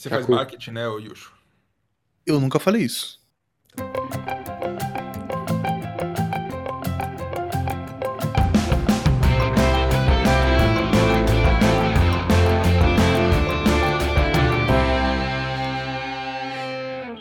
Você faz marketing, né, Yusho? Eu nunca falei isso.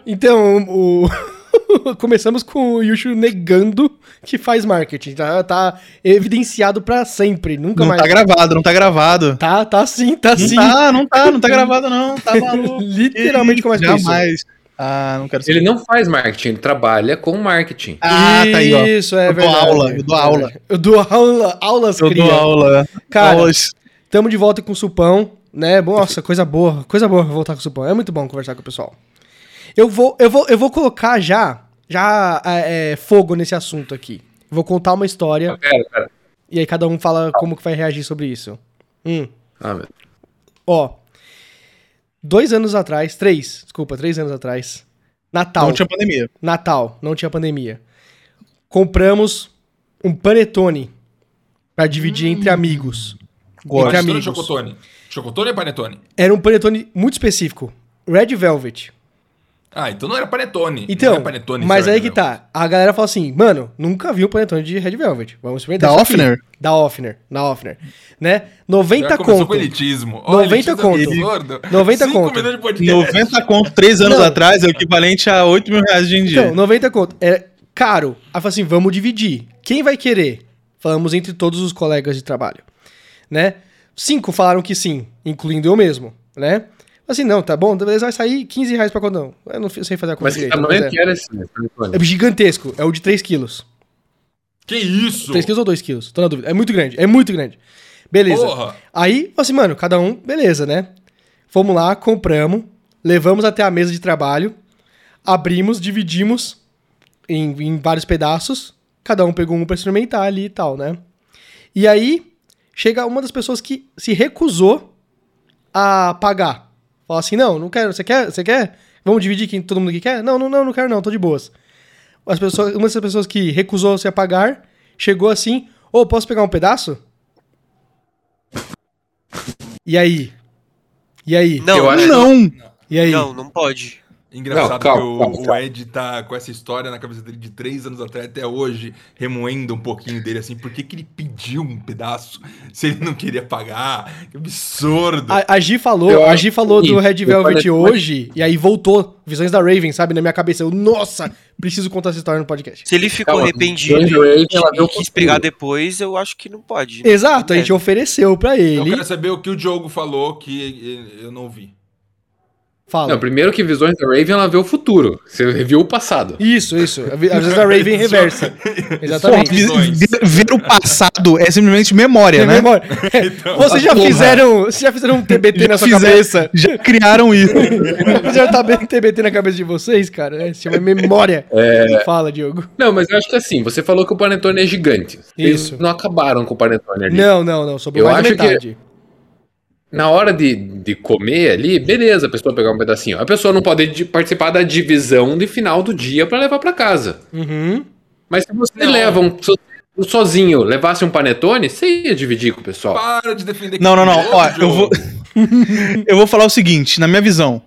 Então, o... começamos com o Yushu negando que faz marketing. Tá, tá evidenciado pra sempre. Nunca Não mais. tá gravado, não tá gravado. Tá, tá sim, tá Não sim. tá, não tá, não tá gravado não. Tá maluco. Literalmente começa com isso. Jamais. Ah, não quero Ele não faz marketing, ele trabalha com marketing. Ah, tá aí, ó. Isso, é Eu dou verdade. aula, eu dou aula. Eu dou aula, aulas, Eu cria. dou aula. Cara, aulas. Tamo de volta com o Supão, né? Nossa, coisa boa, coisa boa voltar com o Supão. É muito bom conversar com o pessoal. Eu vou, eu vou, eu vou colocar já, já é, é, fogo nesse assunto aqui. Vou contar uma história Pera, pera. e aí cada um fala como que vai reagir sobre isso. Hum. Ah, meu. Ó, dois anos atrás, três, desculpa, três anos atrás, Natal, Não tinha pandemia. Natal, não tinha pandemia. Compramos um panetone pra dividir entre amigos. Gosto. Entre amigos. chocotone? Chocotone ou panetone? Era um panetone muito específico, Red Velvet. Ah, então não era panetone. Então, não é panetone, mas é aí que tá. A galera fala assim, mano, nunca vi um panetone de Red Velvet. Vamos experimentar Da. Offner? Da Offner, da Offner. Né? Já 90 começou conto. com elitismo. 90 conto. absurdo. 90 Cinco conto. minutos de podcast. 90 conto, 3 anos Não. atrás, é o equivalente a 8 mil reais de hoje em dia. Então, 90 conto. É caro. Aí fala assim, vamos dividir. Quem vai querer? Falamos entre todos os colegas de trabalho. Né? Cinco falaram que sim, incluindo eu mesmo, né? Assim, não, tá bom, beleza, vai sair 15 reais pra cada um. Eu não sei fazer a conta Mas que direito. tamanho mas que era esse é. é gigantesco, é o de 3 quilos. Que isso? 3 quilos ou 2 quilos? Tô na dúvida. É muito grande, é muito grande. Beleza. Porra. Aí, assim, mano, cada um, beleza, né? Fomos lá, compramos, levamos até a mesa de trabalho, abrimos, dividimos em, em vários pedaços, cada um pegou um pra experimentar ali e tal, né? E aí, chega uma das pessoas que se recusou a pagar. Fala assim, não, não quero, você quer? Você quer? Vamos dividir quem todo mundo que quer? Não, não, não, não quero não, tô de boas. As pessoas, uma dessas pessoas que recusou-se a pagar, chegou assim, ô, posso pegar um pedaço? E aí? E aí? Não, Eu acho- Não! E aí? não, não pode. Engraçado Não, calma, que o, calma, o calma. Ed tá com essa história na cabeça dele de três anos atrás até hoje, remoendo um pouquinho dele assim, por que, que ele pediu um pedaço se ele não queria pagar? Que absurdo! A, a Gi falou, Eu a Gi falou do Red eu Velvet falei- hoje, e aí voltou. Visões da Raven, sabe, na minha cabeça. Eu, nossa, preciso contar essa história no podcast. Se ele ficou Calma, arrependido e, ela deu e quis pegar depois, eu acho que não pode. Exato, a gente É. ofereceu pra Eu ele. quero saber o que o Diogo falou que eu não vi. Fala. Não, primeiro que Visões da Raven, ela vê o futuro. Você viu o passado. Isso, isso. Às vezes a Raven reversa. Exatamente. vi- ver o passado é simplesmente memória, Tem né? memória. Vocês já Porra. fizeram. Vocês já fizeram um TBT na sua Fizeram- cabeça? Já criaram isso. Vocês já tá bem TBT na cabeça de vocês, cara? É, se chama memória. É. Fala, Diogo. Não, mas eu acho que assim, você falou que o panetone é gigante. Eles Isso. não acabaram com o panetone ali. Não, não, não. Sobrou Eu mais acho que- metade. Na hora de, de comer ali, beleza, a pessoa pegar um pedacinho. A pessoa não pode participar da divisão de final do dia pra levar pra casa. Uhum. Mas se você Não. leva um so- sozinho, levasse um panetone, você ia dividir com o pessoal. Para de defender Não, não, não. Ó, eu vou, eu vou falar o seguinte, na minha visão.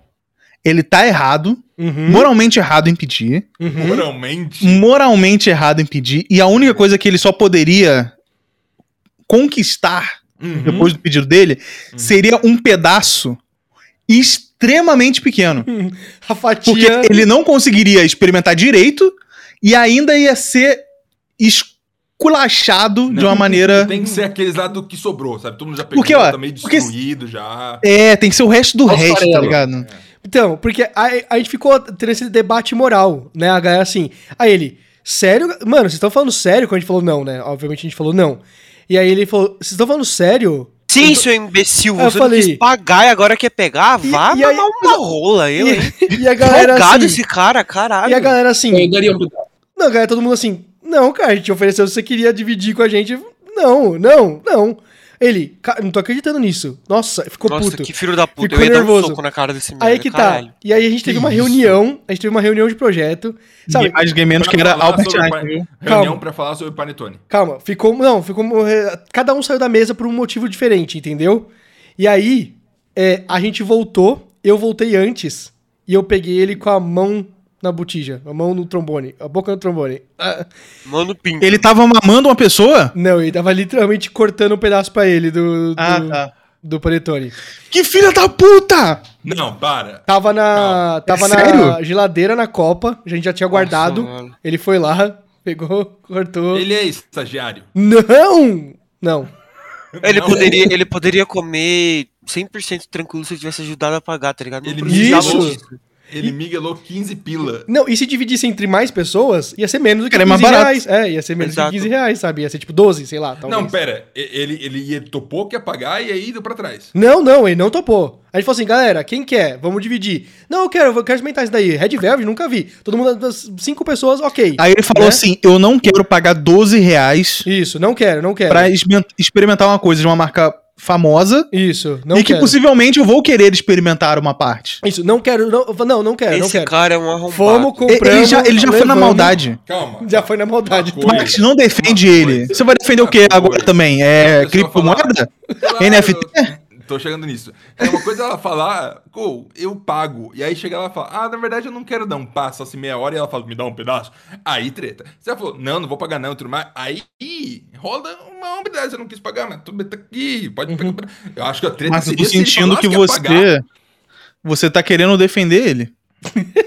Ele tá errado, Uhum. moralmente errado em pedir, Uhum. Moralmente. moralmente errado em pedir, e a única coisa que ele só poderia conquistar Uhum. depois do pedido dele seria um pedaço extremamente pequeno. A Porque fatia. ele não conseguiria experimentar direito e ainda ia ser esculachado de Não, uma maneira. Tem que ser aqueles lá do que sobrou, sabe? Todo mundo já pegou, Porque, ó, tá meio porque- destruído já. É, tem que ser o resto do Alfarelo. resto, tá ligado? Então, porque a, a gente ficou tendo esse debate moral, né? A galera assim. Aí ele, sério? Mano, vocês estão falando sério quando a gente falou não, né? Obviamente a gente falou não. E aí ele falou, vocês estão falando sério? Sim, seu imbecil, Eu você falei- não quis pagar e agora quer pegar? E- Vá e aí- mamar uma rola, eu, hein? E, e a galera assim. esse cara, caralho. E a galera assim. Eu daria um. Não, a galera, todo mundo assim. Não, cara, a gente ofereceu, se você queria dividir com a gente. Não, não, não. Ele, cara, não tô acreditando nisso. Nossa, ficou Nossa, puto. que filho da puta. Ficou eu ia dar nervoso. um soco na cara desse merda, Aí que caralho. tá. E aí a gente teve Que uma isso? reunião. A gente teve uma reunião de projeto. Sabe? Mais ninguém menos que era Albert Einstein? Reunião pra falar sobre o panetone. Calma, ficou. Não, ficou. eh, Cada um saiu da mesa por um motivo diferente, entendeu? E aí, é, a gente voltou eu voltei antes e eu peguei ele com a mão na botija, a mão no trombone, a boca no trombone. Ah, Mano, pinto. Ele tava mamando uma pessoa? não, ele tava literalmente cortando um pedaço pra ele do, do, Ah, tá. do panetone. Que filha da puta! Não, para. Tava na, tava na sério? geladeira na copa, a gente já tinha guardado. mano. ele foi lá, pegou, cortou. Ele é estagiário. Não! Não. Ele Não. poderia, ele poderia comer 100% tranquilo se eu tivesse ajudado a pagar, tá ligado? Não Ele precisava Isso. disso. Ele miguelou 15 pila. Não, e se dividisse entre mais pessoas, ia ser menos do que Era 15 mais barato. reais. É, ia ser menos Exato. do que 15 reais, sabe? Ia ser tipo 12, sei lá, talvez. Não, pera. e- Ele, ele ia topou que ia pagar e aí deu pra trás. Não, não, ele não topou. Aí ele falou assim, galera, quem quer? Vamos dividir. Não, eu quero, eu quero experimentar isso daí. Red Velvet, nunca vi. Todo mundo, das cinco pessoas, ok. Aí ele falou Né? assim: eu não quero pagar 12 reais Isso, não quero, não quero. pra exper- experimentar uma coisa de uma marca famosa Isso, não e que quero. possivelmente eu vou querer experimentar uma parte. Isso, não quero, não, não, não quero, não Esse quero. cara é um arrombado. Fomos, Ele- compramos, ele já, ele já foi na maldade. Calma. Já foi na maldade. Max, não defende ele. Você vai defender o quê agora também? É criptomoeda? Claro, NFT? Tô chegando nisso. É uma coisa ela falar, "Pô, eu pago. E aí chega ela e fala, ah, na verdade eu não quero dar um passo assim meia hora e ela fala, me dá um pedaço. Aí treta. Se ela falou, não, não vou pagar não, tudo mais. Aí rola uma umidade, você não quis pagar, mas tudo tá aqui, pode pegar. Eu acho que a treta Mas eu tô sentindo que pagar. você. Você tá querendo defender ele.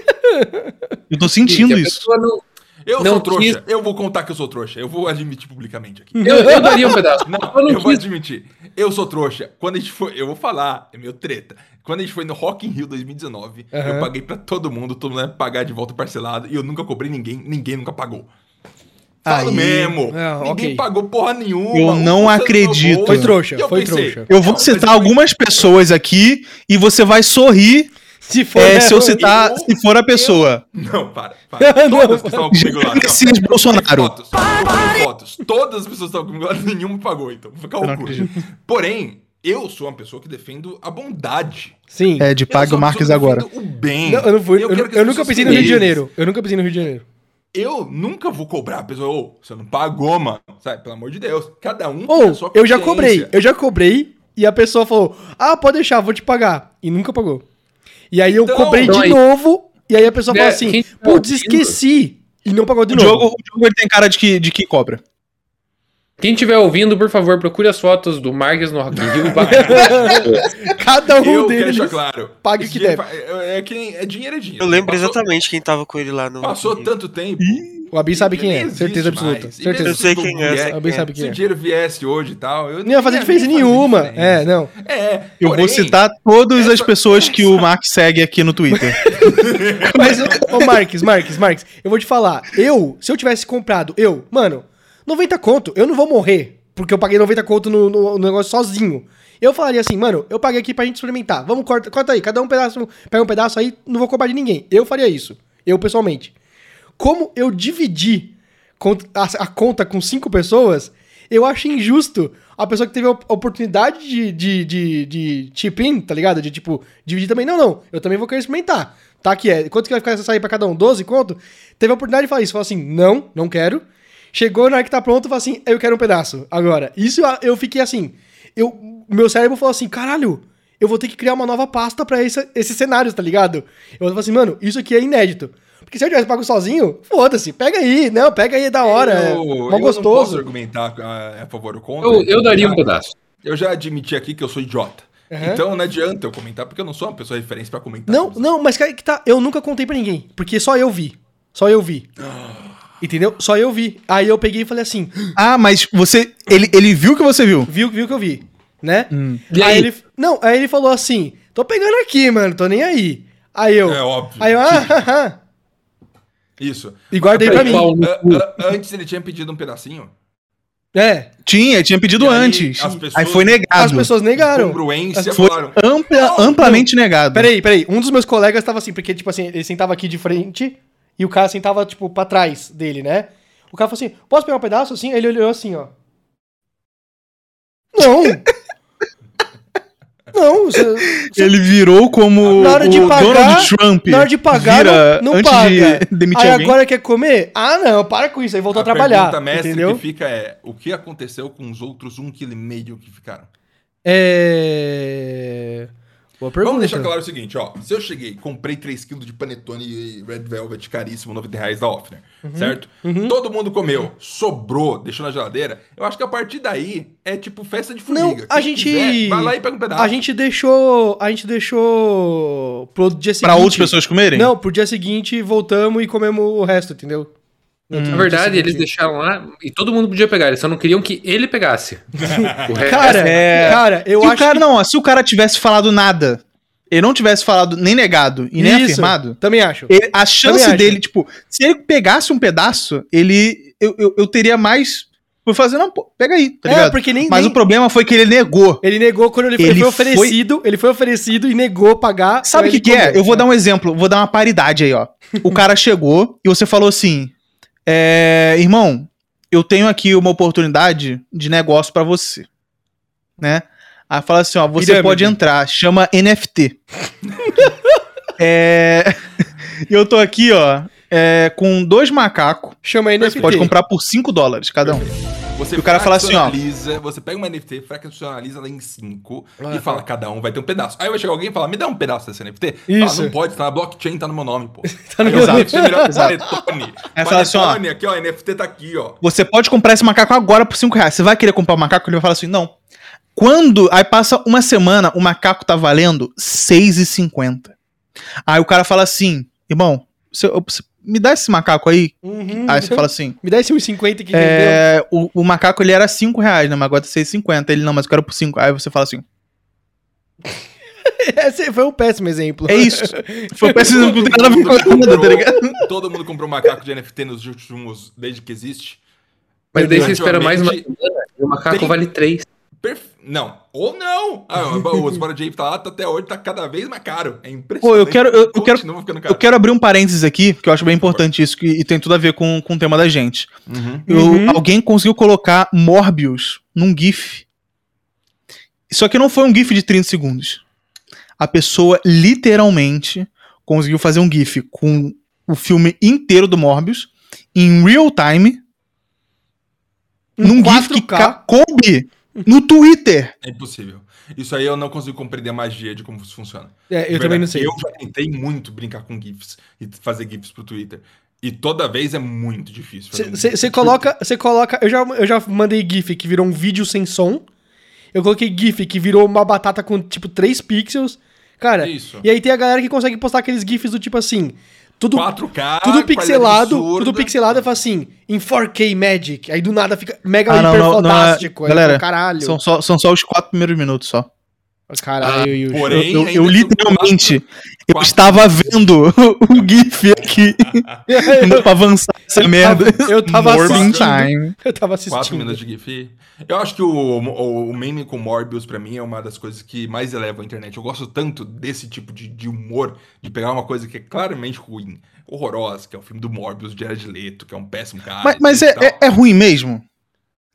Eu tô sentindo isso. não- Eu Não sou trouxa. quis. Eu vou contar que eu sou trouxa. Eu vou admitir publicamente aqui. Eu, eu daria um pedaço. Não, eu não eu vou admitir. Eu sou trouxa. Quando a gente foi. Eu vou falar, é meu treta. Quando a gente foi no Rock in Rio 2019, eu Aham. paguei pra todo mundo, todo mundo ia pagar de volta parcelado, e eu nunca cobrei ninguém, ninguém nunca pagou. Falo Aí- mesmo. Não, ninguém ok. pagou porra nenhuma. Eu não acredito. Foi trouxa, eu foi pensei, trouxa. Eu vou citar mas algumas pessoas aqui e você vai sorrir Se for, é, se eu eu- citar, eu- se for a pessoa. Não, para. para. Todas que estavam comigo lá. Não. Bolsonaro. Fotos. Fotos. Todas as pessoas que estavam comigo lá, nenhuma pagou, então. Eu o Porém, eu sou uma pessoa que defendo a bondade. Sim. É, de Eu pague o Marques agora. O bem. Não, eu não fui. Eu, eu as nunca pisei no Rio de. Janeiro. Eu nunca pisei no Rio de Janeiro. Eu nunca vou cobrar a pessoa, ô, você não pagou, mano. Sabe, pelo amor de Deus. Cada um tem a sua eu já cobrei. Eu já cobrei e a pessoa falou: Ah, pode deixar, vou te pagar. E nunca pagou. E aí eu Então- cobrei Então de aí- novo. E aí a pessoa É, falou assim: quem tá Putz, ouvindo- esqueci. E não pagou de O novo. Diogo, o Diogo ele tem cara de que, de que cobra. Quem estiver ouvindo, por favor, procure as fotos do Marques no Rock in Rio. Cada um Eu deles. claro. paga o que deve. É, é, que é dinheiro é dinheiro. Eu lembro Passou- exatamente quem tava com ele lá no. Passou tanto tempo. O Abi sabe quem é, certeza absoluta. mais. Certeza. Eu sei se quem é, O Abi quem é. sabe quem Se é. o dinheiro viesse hoje e tal, eu Não ia fazer diferença nenhuma. É, não. É, Eu porém, vou citar todas as essa- pessoas que o Mark segue aqui no Twitter. Mas, ô Marques, Marques, Marques, eu vou te falar. Eu, se eu tivesse comprado, eu, mano, 90 conto, eu não vou morrer. Porque eu paguei 90 conto no, no- no negócio sozinho. Eu falaria assim, mano, eu paguei aqui pra gente experimentar. Vamos, corta, corta aí, cada um pedaço, pega um pedaço aí, não vou cobrar de ninguém. Eu faria isso. Eu, pessoalmente. Como eu dividi a, conta com cinco pessoas, eu acho injusto a pessoa que teve a op- oportunidade de, de, de, de chip in, tá ligado? De, tipo, dividir também. Não, não, eu também vou querer experimentar. Tá, que é, quanto que vai ficar sair pra cada um? 12 conto? Teve a oportunidade de falar isso. Falou assim, não, não quero. Chegou na hora que tá pronto, falou assim, eu quero um pedaço. Agora, isso eu- fiquei assim, eu, meu cérebro falou assim, caralho, eu vou ter que criar uma nova pasta pra esse- esses cenários, tá ligado? Eu falei assim, mano, isso aqui é inédito. Porque se eu tivesse pago sozinho, foda-se, pega aí, não, pega aí, é da hora, é eu, mó eu não posso gostoso. argumentar a, a favor ou contra. Eu, eu daria um pedaço. Eu já admiti aqui que eu sou idiota. Aham. Então não adianta eu comentar, porque eu não sou uma pessoa referência pra comentar. Não, não, mas que que tá, eu nunca contei pra ninguém, porque só eu vi, só eu vi. Entendeu? Só eu vi. Aí eu peguei e falei assim, ah, mas você. Ele, ele viu que você viu. viu, viu que eu vi, né? E aí? aí? ele. Não, aí ele falou assim: tô pegando aqui, mano, tô nem aí. Aí eu. É óbvio. Aí eu, ah. Isso. E guardei pra mim. A- a- antes ele tinha pedido um pedacinho. É. Tinha, tinha pedido E aí, antes. as pessoas- Aí foi negado. As pessoas negaram. Congruência Foi falaram. ampla- Não, amplamente negado. Peraí, peraí. Um dos meus colegas tava assim, porque, tipo assim, ele sentava aqui de frente e o cara sentava, tipo, pra trás dele, né? O cara falou assim: posso pegar um pedaço assim? Ele olhou assim, ó. Não! Não, você, você- Ele virou como Na hora de o pagar- Donald Trump. na hora de pagar, vira não, não antes paga. de demitir Aí alguém. agora quer comer? Ah, não, para com isso. Aí voltou a, trabalhar. pergunta mestre entendeu? que fica é: o que aconteceu com os outros um quilo e meio que ficaram? É. Boa pergunta. Vamos deixar claro o seguinte, ó. Se eu cheguei, comprei 3kg de panetone e Red Velvet caríssimo, 90 reais da Offner, Uhum. certo? Todo mundo comeu, sobrou, deixou na geladeira. Eu acho que a partir daí é tipo festa de Não, formiga. a Quem gente. quiser, vai lá e pega um pedaço. A gente deixou. A gente deixou. Pro dia seguinte. Pra outras pessoas comerem? Não, pro dia seguinte voltamos e comemos o resto, entendeu? Hum. Na verdade, eles deixaram lá e todo mundo podia pegar, eles só não queriam que ele pegasse. Cara, É. cara, eu se acho o cara que... não, se o cara tivesse falado nada, ele não tivesse falado nem negado e nem Isso, afirmado, Também acho. ele- a chance acho. dele, tipo, se ele pegasse um pedaço, ele eu, eu, eu teria mais por fazer, não, pô, pega aí, tá é, ligado? porque nem, Mas nem- o problema foi que ele negou. ele negou quando ele, foi- Ele ele foi oferecido, ele foi oferecido e negou pagar. Sabe o que, que é? Eu vou dar um exemplo, vou dar uma paridade aí, ó. O cara chegou e você falou assim: é, irmão, eu tenho aqui uma oportunidade de negócio pra você. Né? Aí fala assim: ó, você pode entrar, chama NFT. é. Eu tô aqui, ó, é, com dois macacos. Chama aí nesse Você pode comprar por 5 dólares cada um. Você E o cara fala assim, ó. Você pega uma NFT, fraccionaliza ela em 5 Ah, e fala, cada um vai ter um pedaço. Aí vai chegar alguém e falar, me dá um pedaço dessa NFT. Isso. Fala, não pode, tá na blockchain, tá no meu nome, pô. Tá no Aí meu eu nome. você melhor panetone. Assim, ó. Aqui, ó, NFT tá aqui, ó. Você pode comprar esse macaco agora por 5 reais. Você vai querer comprar o macaco? Ele vai falar assim: não. Quando. Aí passa uma semana, o macaco tá valendo 6,50. Aí o cara fala assim: irmão, você- me dá esse macaco aí. Uhum. Aí você fala assim: Me dá esse 1,50 que vendeu. é, o, o macaco ele era 5 reais, né? Mas agora tá 6,50. Ele não, mas eu quero por 5. Aí você fala assim: Esse foi um péssimo exemplo. é isso. Foi péssimo, não tem nada a ver com nada, tá ligado? Todo mundo comprou macaco de NFT nos últimos, desde que existe. Mas daí você espera mais uma e o macaco tem- vale 3. Perf- Não, ou não. Ah, o Sport Jape tá lá, tá até hoje, tá cada vez mais caro. É impressionante. Pô, eu quero- eu- eu quero-. Eu quero abrir um parênteses aqui, que eu acho bem importante isso, que, e tem tudo a ver com, com o tema da gente. Uhum. Eu- Uhum. Alguém conseguiu colocar Morbius num GIF. Só que não foi um GIF de 30 segundos. A pessoa literalmente conseguiu fazer um GIF com o filme inteiro do Morbius em real time. Num GIF que 4K. coube no Twitter. É impossível. Isso aí eu não consigo compreender a magia de como isso funciona. É, eu De também não verdade. sei. Eu já tentei muito brincar com GIFs e fazer GIFs pro Twitter. E toda vez é muito difícil. Você coloca, você coloca, eu já, eu já mandei GIF que virou um vídeo sem som. Eu coloquei GIF que virou uma batata com tipo 3 pixels. Cara, Isso. e aí tem a galera que consegue postar aqueles GIFs do tipo assim, tudo 4K, tudo pixelado, absurda. tudo pixelado, eu falo assim, em 4K Magic. Aí do nada fica mega Ah, não, hiper não, não é- fantástico. Aí, galera, caralho. São só, são só os quatro primeiros minutos só. Caralho, Yuri. Ah, Porém, eu, eu- eu literalmente eu quatro- estava vendo o GIF aqui. Não pra avançar essa merda. eu tava assistindo. Time. Eu tava 4 assistindo. minutos de GIF. Eu acho que o, o, o meme com Morbius, pra mim, é uma das coisas que mais eleva a internet. Eu gosto tanto desse tipo de, de humor, de pegar uma coisa que é claramente ruim, horrorosa, que é o filme do Morbius, de Jared Leto, que é um péssimo cara. Mas, mas é, é, é ruim mesmo?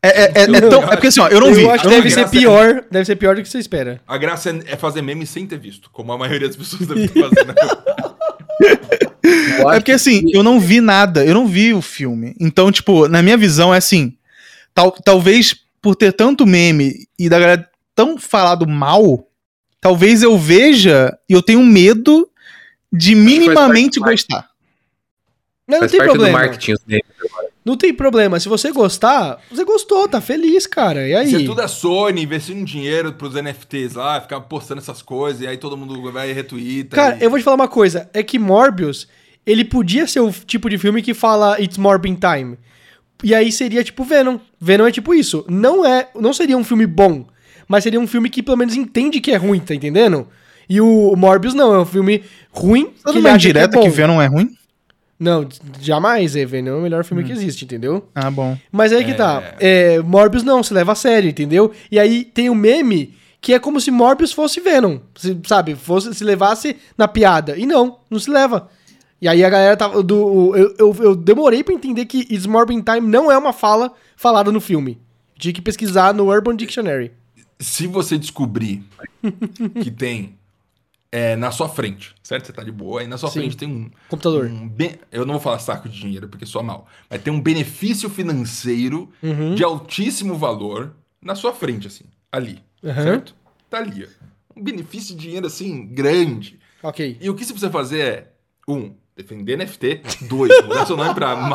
É, é, é, é tão- é porque assim, ó, eu não eu vi. acho eu deve ser Graça- pior, deve ser pior do que você espera. A graça é, é fazer meme sem ter visto, como a maioria das pessoas deve estar fazendo. É porque assim, eu não vi nada, eu não vi o filme. Então, tipo, na minha visão é assim, tal, talvez por ter tanto meme e da galera tão falado mal, talvez eu veja e eu tenho medo de minimamente parte do gostar. Não, não Faz tem parte do problema. marketing. os memes. Não tem problema. Se você gostar, você gostou, tá feliz, cara. E aí? Isso é tudo a Sony investindo dinheiro pros NFTs lá, ficar postando essas coisas, e aí todo mundo vai e retweeta. Cara, e... eu vou te falar uma coisa. É que Morbius, ele podia ser o tipo de filme que fala It's Morbin Time. E aí seria tipo Venom. Venom é tipo isso. Não é, não seria um filme bom, mas seria um filme que pelo menos entende que é ruim, tá entendendo? E o Morbius não, é um filme ruim Você não é acha que é que Venom é ruim? Não, jamais, é Venom é o melhor filme que existe, entendeu? Ah, bom. Mas aí que tá. É, Morbius não, se leva a sério, entendeu? E aí tem o meme que é como se Morbius fosse Venom. se- sabe? Fosse, se levasse na piada. E não, não se leva. E aí a galera tava. Do, eu, eu, eu demorei pra entender que It's Morbin Time não é uma fala falada no filme. Tinha que pesquisar no Urban Dictionary. Se você descobrir que tem é, na sua frente, certo? Você tá de boa, aí na sua Sim. frente tem um. Computador. um ben- Eu não vou falar saco de dinheiro porque sou mal, mas tem um benefício financeiro Uhum. de altíssimo valor na sua frente, assim, ali. Uhum. Certo? Tá ali. ó. um benefício de dinheiro assim grande. Ok. E o que você precisa fazer é, um, defender NFT, dois, mudar seu nome pra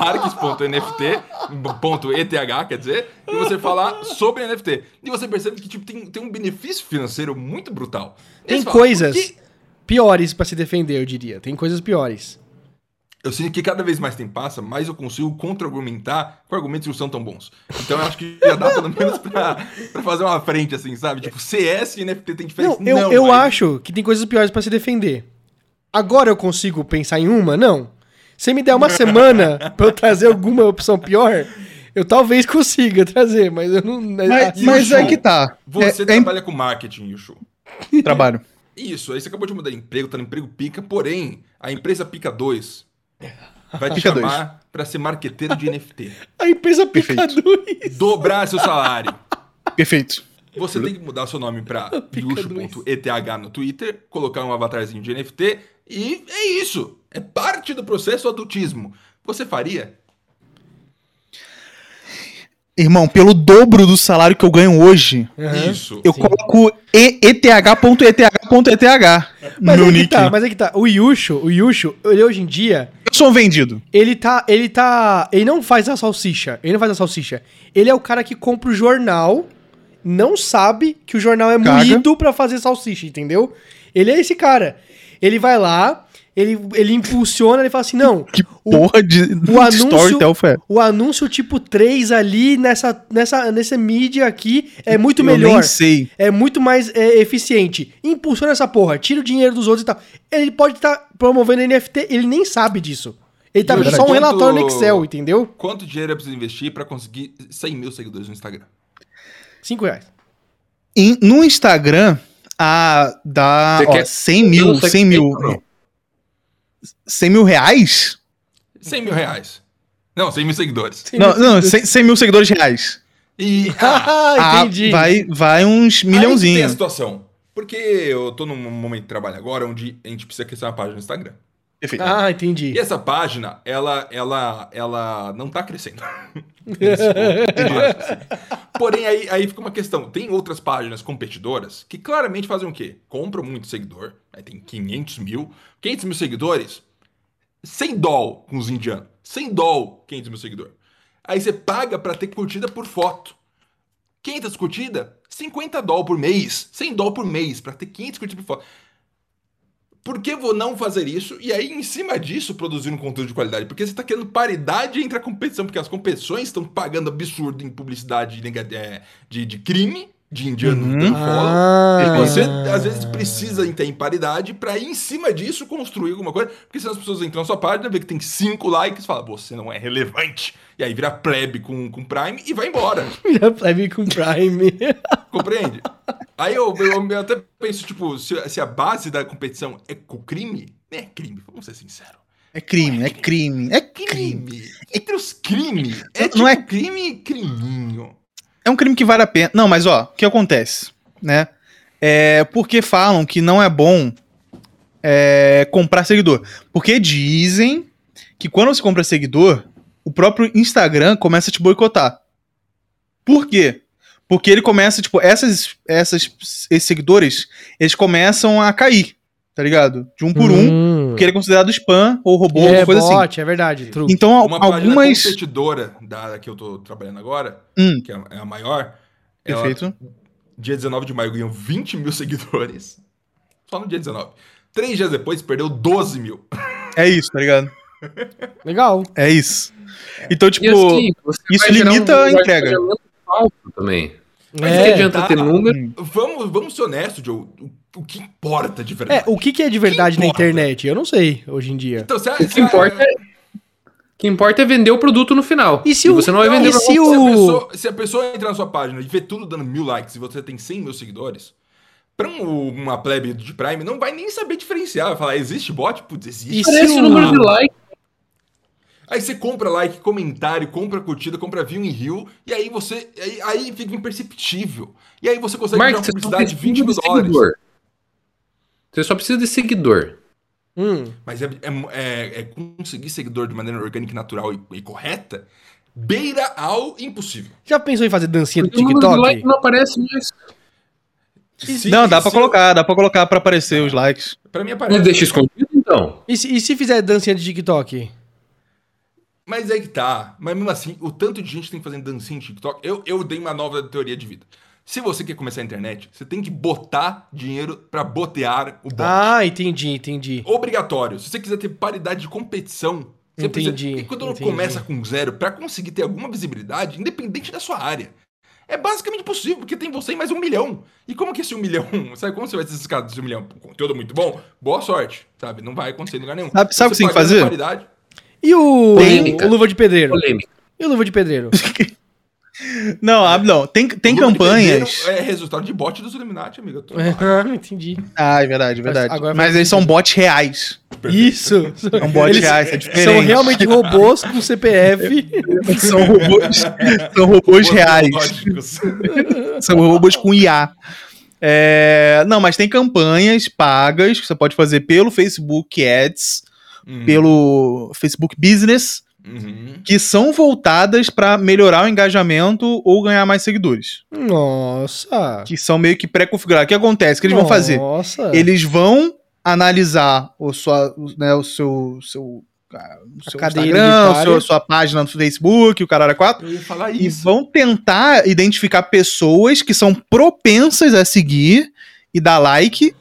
marques.nft.eth, quer dizer, e você falar sobre NFT. E você percebe que tipo, tem, tem um benefício financeiro muito brutal. Aí Tem você fala, coisas "Por que piores pra se defender, eu diria. Tem coisas piores. Eu sinto que cada vez mais tempo passa, mais eu consigo contra-argumentar com argumentos que não são tão bons. Então eu acho que já dá pelo menos pra, pra fazer uma frente, assim, sabe? Tipo, CS e NFT tem diferença? Não, eu, eu mas- acho que tem coisas piores pra se defender. Agora eu consigo pensar em uma? Não. Se me der uma semana pra eu trazer alguma opção pior, eu talvez consiga trazer, mas eu não. Mas, o mas é que tá. Você é, é trabalha com marketing, Yushu. trabalho. Isso, aí você acabou de mudar de emprego, tá no emprego pica, porém, a empresa pica 2 vai te Pica chamar pra ser marqueteiro de NFT. A empresa pica Perfeito. dois. Dobrar seu salário. Perfeito. Você tem que mudar seu nome pra yushu.eth no Twitter, colocar um avatarzinho de NFT e é isso. É parte do processo adultismo. Você faria? Irmão, pelo dobro do salário que eu ganho hoje, Aham. Isso. eu coloco e- eth.eth.eth no meu é nick. tá, mas é que tá. O Yusho, o Yusho, ele hoje em dia, Eu sou um vendido. ele tá, ele tá, ele não faz a salsicha, ele não faz a salsicha. Ele é o cara que compra o jornal, não sabe que o jornal é Caga. moído pra fazer salsicha, entendeu? Ele é esse cara. Ele vai lá, ele, ele impulsiona, ele fala assim, não, Que o- porra de, o anúncio- Storytel foi? o anúncio tipo 3 ali nessa, nessa, nessa mídia aqui é muito Eu melhor. nem sei. É muito mais é, eficiente. Impulsiona essa porra, tira o dinheiro dos outros e tal. Ele pode estar promovendo NFT, ele nem sabe disso. Ele tá Verdade. só um Quanto- relatório no Excel, entendeu? Quanto dinheiro é preciso investir pra conseguir 100 mil seguidores no Instagram? 5 reais. No Instagram, a, dá Você ó, quer- 100 mil, Pelo 100 mil. não? 100 mil reais? 100 mil reais. Não, 100 mil seguidores. Não, não 100, 100 mil seguidores reais. E ah, Ah, Ah, entendi. vai, vai uns Aí tem a situação. Porque eu tô num momento de trabalho agora onde a gente precisa crescer uma página no Instagram. Perfeito. Ah, entendi. E essa página, ela, ela, ela não tá crescendo. Porém, aí, aí fica uma questão. Tem outras páginas competidoras que claramente fazem o quê? Compram muito seguidor. Aí tem 500 mil. 500 mil seguidores, 100 doll com os indianos. 100 doll, 500 mil seguidores. Aí você paga pra ter curtida por foto. 500 curtidas, 50 doll por mês. 100 doll por mês pra ter 500 curtidas por foto. Por que vou não fazer isso? E aí, em cima disso, produzir um conteúdo de qualidade? Porque você está querendo paridade entre a competição, porque as competições estão pagando absurdo em publicidade nega- é, de, de crime, de indiano Uhum. Ah. E você, às vezes, precisa ter em paridade pra, em cima disso, construir alguma coisa. Porque senão as pessoas entram na sua página, vê que tem cinco likes e falam, você não é relevante. E aí vira plebe com, com Prime e vai embora. Já vai vir com Prime. Compreende? Aí eu, eu, eu até penso, tipo, se, se a base da competição é com crime, é crime, vamos ser sinceros. É crime, é crime, é crime. Crime. Entre os crimes, é Não tipo é- crime e criminho. É um crime que vale a pena. Não, mas ó, o que acontece, né? É porque falam que não é bom é, comprar seguidor. Porque dizem que quando você compra seguidor, o próprio Instagram começa a te boicotar. Por quê? Porque ele começa, tipo, essas, essas, esses seguidores, eles começam a cair, tá ligado? De um por um, porque ele é considerado spam ou robô, é coisa assim. bot, é verdade. True. Então, Uma página algumas. competidora da que eu tô trabalhando agora, Hum. que é a- é a maior, ela, Perfeito. dia 19 de maio ganhou 20 mil seguidores. Só no dia 19. Três dias depois, perdeu 12 mil. É isso, tá ligado? Legal. É isso. Então, tipo. Assim, isso limita a entrega. engajamento falso também. Mas É, que adianta tá. ter número? Vamos, vamos ser honestos, Joe. O, o que importa de É, verdade? o que, que é de verdade na internet? Eu não sei, hoje em dia. Então, você, O que importa é, o que importa é vender o produto no final. E se o- você não vai vender e se se, o- a pessoa, se a pessoa entrar na sua página e ver tudo dando mil likes e você tem 100 mil seguidores, pra um- uma plebe de Prime não vai nem saber diferenciar. Vai falar, existe bot? Putz, existe. E se o o- número de likes. Aí você compra like, comentário, compra curtida, compra view em rio, e aí você. Aí, aí fica imperceptível. E aí você consegue Mark, uma você só publicidade de precisa 20 mil de dólares. seguidor. Você só precisa de seguidor. Hum. Mas é, é- é- é conseguir seguidor de maneira orgânica, natural e, e correta, beira ao impossível. Já pensou em fazer dancinha do Porque o número de likes TikTok? não aparece mais. Se- Não, dá pra se- colocar, dá pra colocar pra aparecer os likes. Pra mim Mas aparece. deixa escondido, então. E se, e se fizer dancinha de TikTok? Mas aí que tá. Mas mesmo assim, o tanto de gente tem fazendo dancinha em TikTok. Eu, eu dei uma nova teoria de vida. Se você quer começar a internet, você tem que botar dinheiro pra botear o bot. Ah, entendi, entendi. Obrigatório. Se você quiser ter paridade de competição, você Entendi, precisa. Porque quando entendi. começa com zero, pra conseguir ter alguma visibilidade, independente da sua área. É basicamente possível, porque tem você e mais um milhão. E como que esse um milhão, sabe como você vai ser caras desse um milhão? Conteúdo muito bom? Boa sorte, sabe? Não vai acontecer em lugar nenhum. Sabe- sabe o que você tem que fazer? paridade, E o, Polêmica. o Luva de Pedreiro? Polêmica. E o Luva de Pedreiro? Não, ah, não. Tem, tem campanhas. É resultado de bot dos Illuminati, amiga. Tô- Ah, entendi. Ah, é verdade, é verdade. Agora Mas faz eles são bots reais. Isso. São bots Eles reais, é diferente. São realmente robôs com CPF. São robôs, são robôs reais. São robôs com IA. É, não, mas tem campanhas pagas que você pode fazer pelo Facebook Ads, Uhum. pelo Facebook Business, Uhum. que são voltadas para melhorar o engajamento ou ganhar mais seguidores. Nossa. Que são meio que pré-configurados. O que acontece? O que eles vão fazer? Nossa. Eles vão analisar o, sua, o- né, o seu, seu, ah, o seu Instagram, seu- sua página no Facebook, o Caralho 4. Eu ia falar E vão tentar identificar pessoas que são propensas a seguir e dar like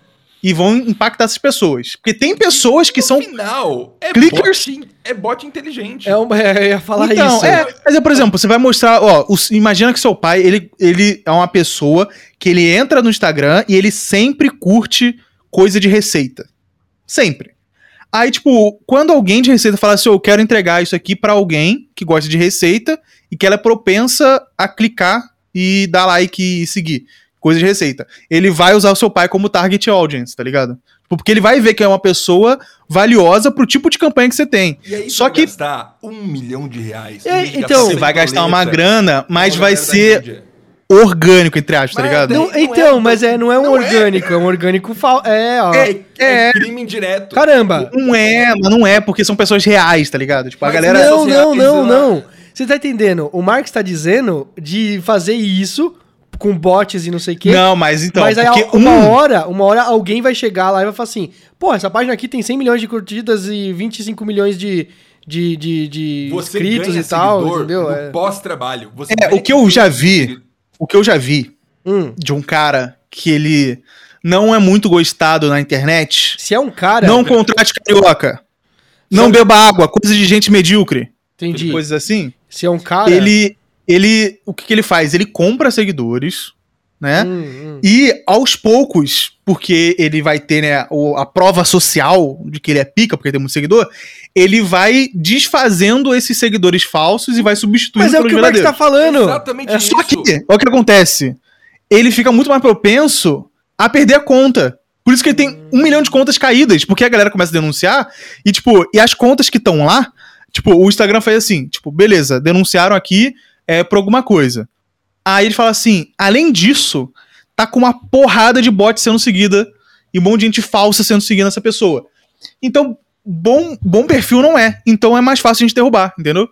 e vão impactar essas pessoas. Porque tem pessoas que No são. final, é clickers. bot, é bot inteligente. É uma, eu ia falar então, isso. é, mas é, por exemplo, você vai mostrar, ó, o- imagina que seu pai, ele, ele é uma pessoa que ele entra no Instagram e ele sempre curte coisa de receita. Sempre. Aí, tipo, quando alguém de receita fala assim, "Ô, eu quero entregar isso aqui pra alguém que gosta de receita e que ela é propensa a clicar e dar like e seguir coisa de receita. Ele vai usar o seu pai como target audience, tá ligado? Tipo, Porque ele vai ver que é uma pessoa valiosa pro tipo de campanha que você tem. E aí Só que- gastar um milhão de reais. É, então- Você vai gastar uma grana, mas uma vai ser orgânico, entre aspas, tá Mas ligado? daí- Não, não então, é, mas é, não é um não é. orgânico, é um orgânico fal... É, ó. É, É. é crime indireto. Caramba. Não é, mas não é, porque são pessoas reais, tá ligado? Tipo, a Mas galera. não, Não, Essas não, não. Você tá entendendo? O Marx tá dizendo de fazer isso com bots e não sei o quê. Não, mas então. mas aí porque uma um- hora, uma hora alguém vai chegar lá e vai falar assim: pô, essa página aqui tem 100 milhões de curtidas e 25 milhões de, de, de, de Você inscritos e tal, entendeu? É. pós-trabalho. Você É, o que eu já vi-. O que eu já vi Hum. de um cara que ele não é muito gostado na internet. Se é um cara. não contrate carioca. Não São- beba água, coisa de gente medíocre. Entendi. Coisas assim. Se é um cara. Ele. Ele. O que, que ele faz? Ele compra seguidores, né? Hum, hum. E aos poucos, porque ele vai ter né, a prova social de que ele é pica, porque tem muito seguidor, ele vai desfazendo esses seguidores falsos e vai substituindo Mas é o que o Marx tá falando. Exatamente É isso. Só que, olha o que acontece. Ele fica muito mais propenso a perder a conta. Por isso que ele tem um milhão de contas caídas, porque a galera começa a denunciar e, tipo, e as contas que estão lá, tipo, o Instagram faz assim, tipo, beleza, denunciaram aqui é, por alguma coisa. Aí ele fala assim, além disso, tá com uma porrada de bot sendo seguida e um monte de gente falsa sendo seguida essa pessoa. Então, bom, bom perfil não é. Então é mais fácil a gente derrubar, entendeu?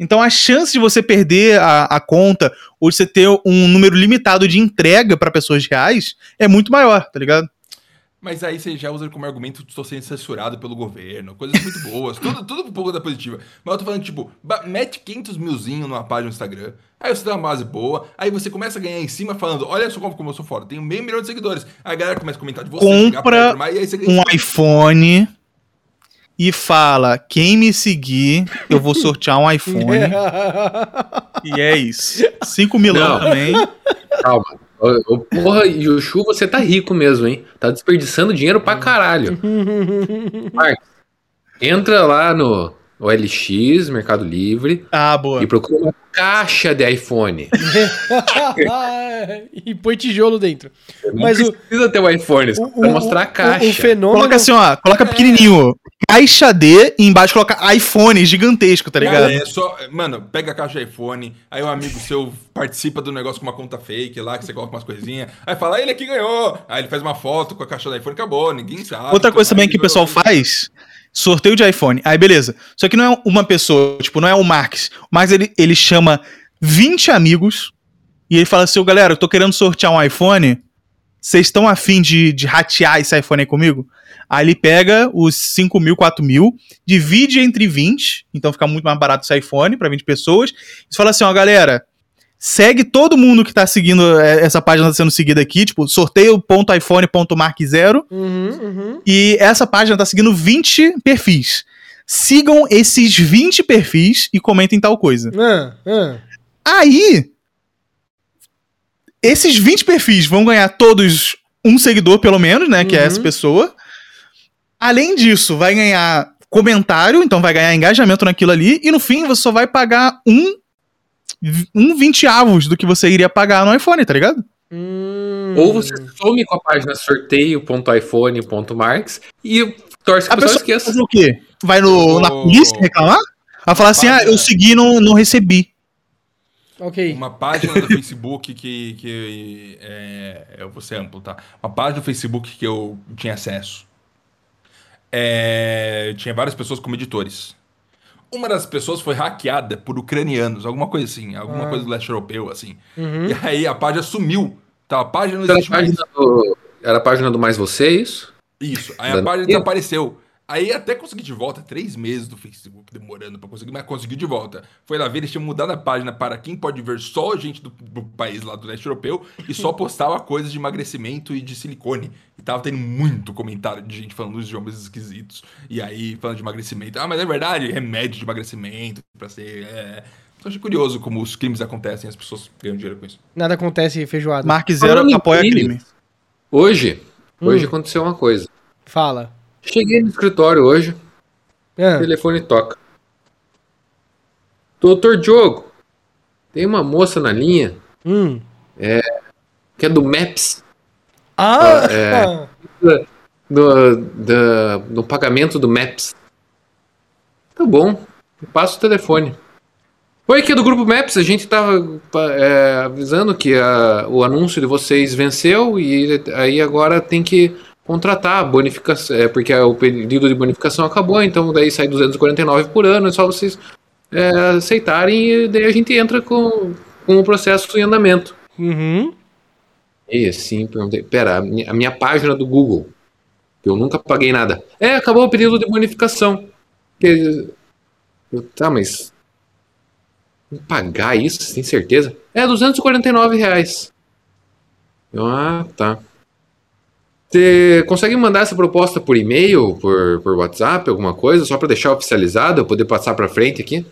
Então a chance de você perder a, a conta ou de você ter um número limitado de entrega pra pessoas reais é muito maior, tá ligado? Mas aí você já usa como argumento estou sendo censurado pelo governo, coisas muito boas, tudo, tudo um pouco da positiva. Mas eu tô falando, tipo, mete 500 milzinho numa página no Instagram, aí você tem uma base boa, aí você começa a ganhar em cima falando, olha só como, como eu sou foda, tenho meio milhão de seguidores. Aí a galera começa a comentar de você, Compra mas aí você ganha Um iPhone e fala: quem me seguir, eu vou sortear um iPhone. e é isso. 5 milão Não. também. Calma. Ô, ô, porra, Yushu, você tá rico mesmo, hein? Tá desperdiçando dinheiro pra caralho. Marcos, entra lá no OLX, Mercado Livre, Ah, boa. e procura uma caixa de iPhone. e põe tijolo dentro. Não Mas o- precisa ter um iPhone, só pra mostrar a caixa. O, o fenômeno. Coloca assim, ó, coloca pequenininho. Caixa D e embaixo coloca iPhone gigantesco, tá ligado? Cara, é só, mano, pega a caixa de iPhone, aí um amigo seu participa do negócio com uma conta fake lá, que você coloca umas coisinhas, aí fala, "Ah, ele aqui ganhou. Aí ele faz uma foto com a caixa do iPhone, acabou, ninguém sabe. Outra coisa também que o pessoal faz, sorteio de iPhone. Aí beleza. Só que não é uma pessoa, tipo, não é o Marx, mas ele, ele chama 20 amigos e ele fala assim, "Ô, galera, eu tô querendo sortear um iPhone, vocês estão afim de, de ratear esse iPhone aí comigo? Aí ele pega os 5 mil, 4 mil, divide entre 20, então fica muito mais barato esse iPhone para 20 pessoas. E fala assim, ó, galera, segue todo mundo que tá seguindo, é, essa página sendo seguida aqui, tipo, sorteio.iphone.mark0, Uhum, uhum. e essa página tá seguindo 20 perfis. Sigam esses 20 perfis e comentem tal coisa. Ah, ah. Aí, esses 20 perfis vão ganhar todos um seguidor, pelo menos, né? Que é Uhum. essa pessoa. Além disso, vai ganhar comentário, então vai ganhar engajamento naquilo ali. E no fim, você só vai pagar um, um vinteavos do que você iria pagar no iPhone, tá ligado? Hum. Ou você some com a página sorteio.iphone.marks e torce que A pessoa esqueça. faz o quê? Vai no, na Ô. polícia reclamar? Vai falar assim, ah, eu segui e não, não recebi. Ok. Uma página do Facebook que, que é, eu vou ser amplo, tá? Uma página do Facebook que eu tinha acesso. É, tinha várias pessoas como editores. Uma das pessoas foi hackeada por ucranianos, alguma coisa assim, alguma Ah. coisa do leste europeu, assim. Uhum. E aí a página sumiu. Tá, a página não Era a página do, era a página do Mais Você, é isso? Isso. Aí a página desapareceu. Aí até consegui de volta, três meses do Facebook demorando pra conseguir, mas consegui de volta. Foi lá ver, eles tinham mudado a página para quem pode ver só gente do, do país lá do leste europeu e só postava coisas de emagrecimento e de silicone. E tava tendo muito comentário de gente falando os idiomas esquisitos. E aí, falando de emagrecimento. Ah, mas é verdade, remédio de emagrecimento pra ser. É... Eu achei curioso como os crimes acontecem e as pessoas ganham dinheiro com isso. Nada acontece feijoada. Mark Zero apoia crime. crime. Hoje, hoje Hum. aconteceu uma coisa. Fala. Cheguei no escritório hoje, o Ah, telefone toca. Doutor Diogo, tem uma moça na linha hum. que é do Maps, Ah! é. do, da- do pagamento do Maps. Tá bom, eu passo o telefone. Oi, aqui é do Grupo Maps, a gente tava pa- é, avisando que a- o anúncio de vocês venceu e aí agora tem que contratar bonificação, é, porque o período de bonificação acabou, então daí sai 249 por ano, é só vocês é, aceitarem e daí a gente entra com, com o processo em andamento. Uhum. E assim, perguntei, pera, a minha, a minha página do Google, que eu nunca paguei nada. É, acabou o período de bonificação. Que- eu, tá, mas. Pagar isso, tem certeza? É, 249 reais. Eu, ah, tá. Você consegue mandar essa proposta por e-mail, por, por WhatsApp, alguma coisa, só pra deixar oficializado, eu poder passar pra frente aqui?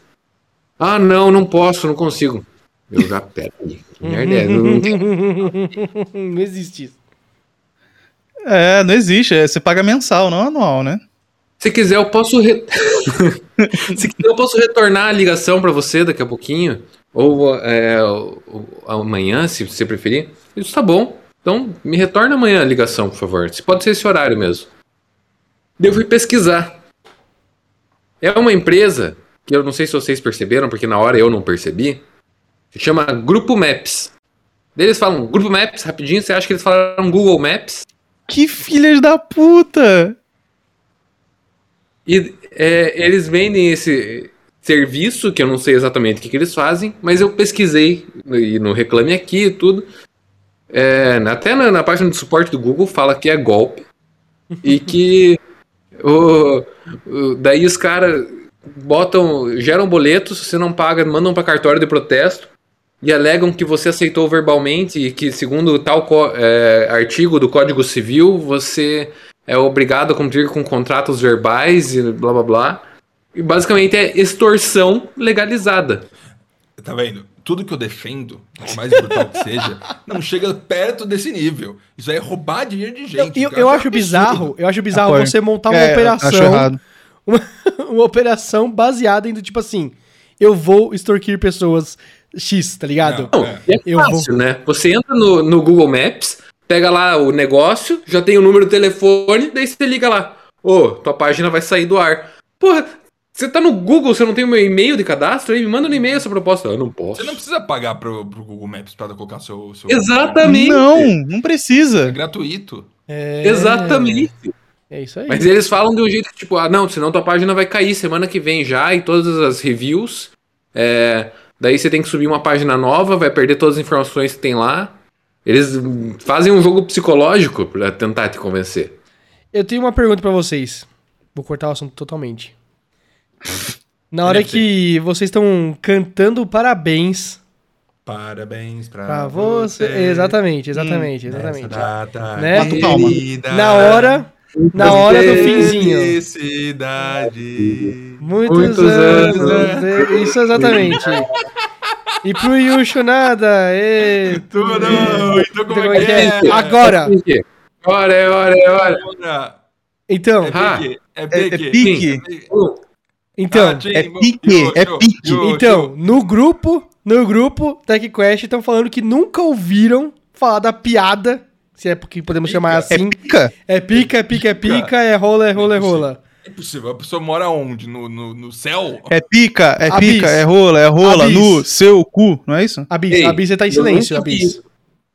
Ah, não, não posso, não consigo. Eu já, que merda é? Não, não existe isso. É, não existe. é, Você paga mensal, não anual, né? Se quiser, eu posso. re- Se quiser, eu posso retornar a ligação pra você daqui a pouquinho. Ou é, o- o- amanhã, se você preferir. Isso tá bom. Então, me retorna amanhã a ligação, por favor. Se pode ser esse horário mesmo. Eu fui pesquisar. É uma empresa que eu não sei se vocês perceberam, porque na hora eu não percebi. Se chama Grupo Maps. Eles falam Grupo Maps rapidinho. Você acha que eles falaram Google Maps? Que filhas da puta! E é, eles vendem esse serviço, que eu não sei exatamente o que, que eles fazem, mas eu pesquisei e no Reclame Aqui e tudo. É, até na, na página de suporte do Google fala que é golpe. e que o, o- daí os caras botam, geram boletos, você não paga, mandam para cartório de protesto e alegam que você aceitou verbalmente e que, segundo tal é, artigo do Código Civil, você é obrigado a cumprir com contratos verbais e blá blá blá. E basicamente é extorsão legalizada. Tá vendo? Tudo que eu defendo, por mais brutal que seja, não chega perto desse nível. Isso aí é roubar dinheiro de Eu, gente. eu, eu Isso é acho absurdo. bizarro, eu acho bizarro Apoio. você montar uma É, operação. Uma, uma operação baseada em do tipo assim, eu vou extorquir pessoas X, tá ligado? Não. É. é Eu fácil, né? Você entra no, no Google Maps, pega lá o negócio, já tem o número do telefone, daí você liga lá. Ô, tua página vai sair do ar. Porra, você tá no Google, você não tem o meu e-mail de cadastro? Aí me manda no e-mail essa proposta. Eu não posso. Você não precisa pagar pro, pro Google Maps pra colocar seu. seu... Exatamente. Não, não É precisa. gratuito. É, Exatamente. É isso aí. Mas eles falam de um jeito que, tipo, ah, não, senão tua página vai cair semana que vem já e todas as reviews. É, daí você tem que subir uma página nova, vai perder todas as informações que tem lá. Eles fazem um jogo psicológico pra tentar te convencer. Eu tenho uma pergunta pra vocês. Vou cortar o assunto totalmente. Na hora que vocês estão cantando parabéns Parabéns pra, pra você. Exatamente, exatamente, exatamente. Data Né? Palma. querida. Na hora, na hora do finzinho. Felicidade. Muitos, Muitos anos. anos. é, Isso exatamente. E pro Yusho nada. E... Tudo, então como é que é? Agora, é hora, é hora. Agora. então, É Ah, pique, é É, pique. é pique. Então, Ah, é vamos- pique, é pique. então, no grupo, no grupo TechQuest estão falando que nunca ouviram falar da piada, se é porque podemos chamar É assim. pica? É pica, é pica, é pica, é rola, é rola, é rola. É impossível. A pessoa mora onde? No, no, no céu? É pica, é Abis. pica, é rola, é rola Abis. no seu cu, não é isso? Abis, Ei, Abis, você tá em silêncio, Abis.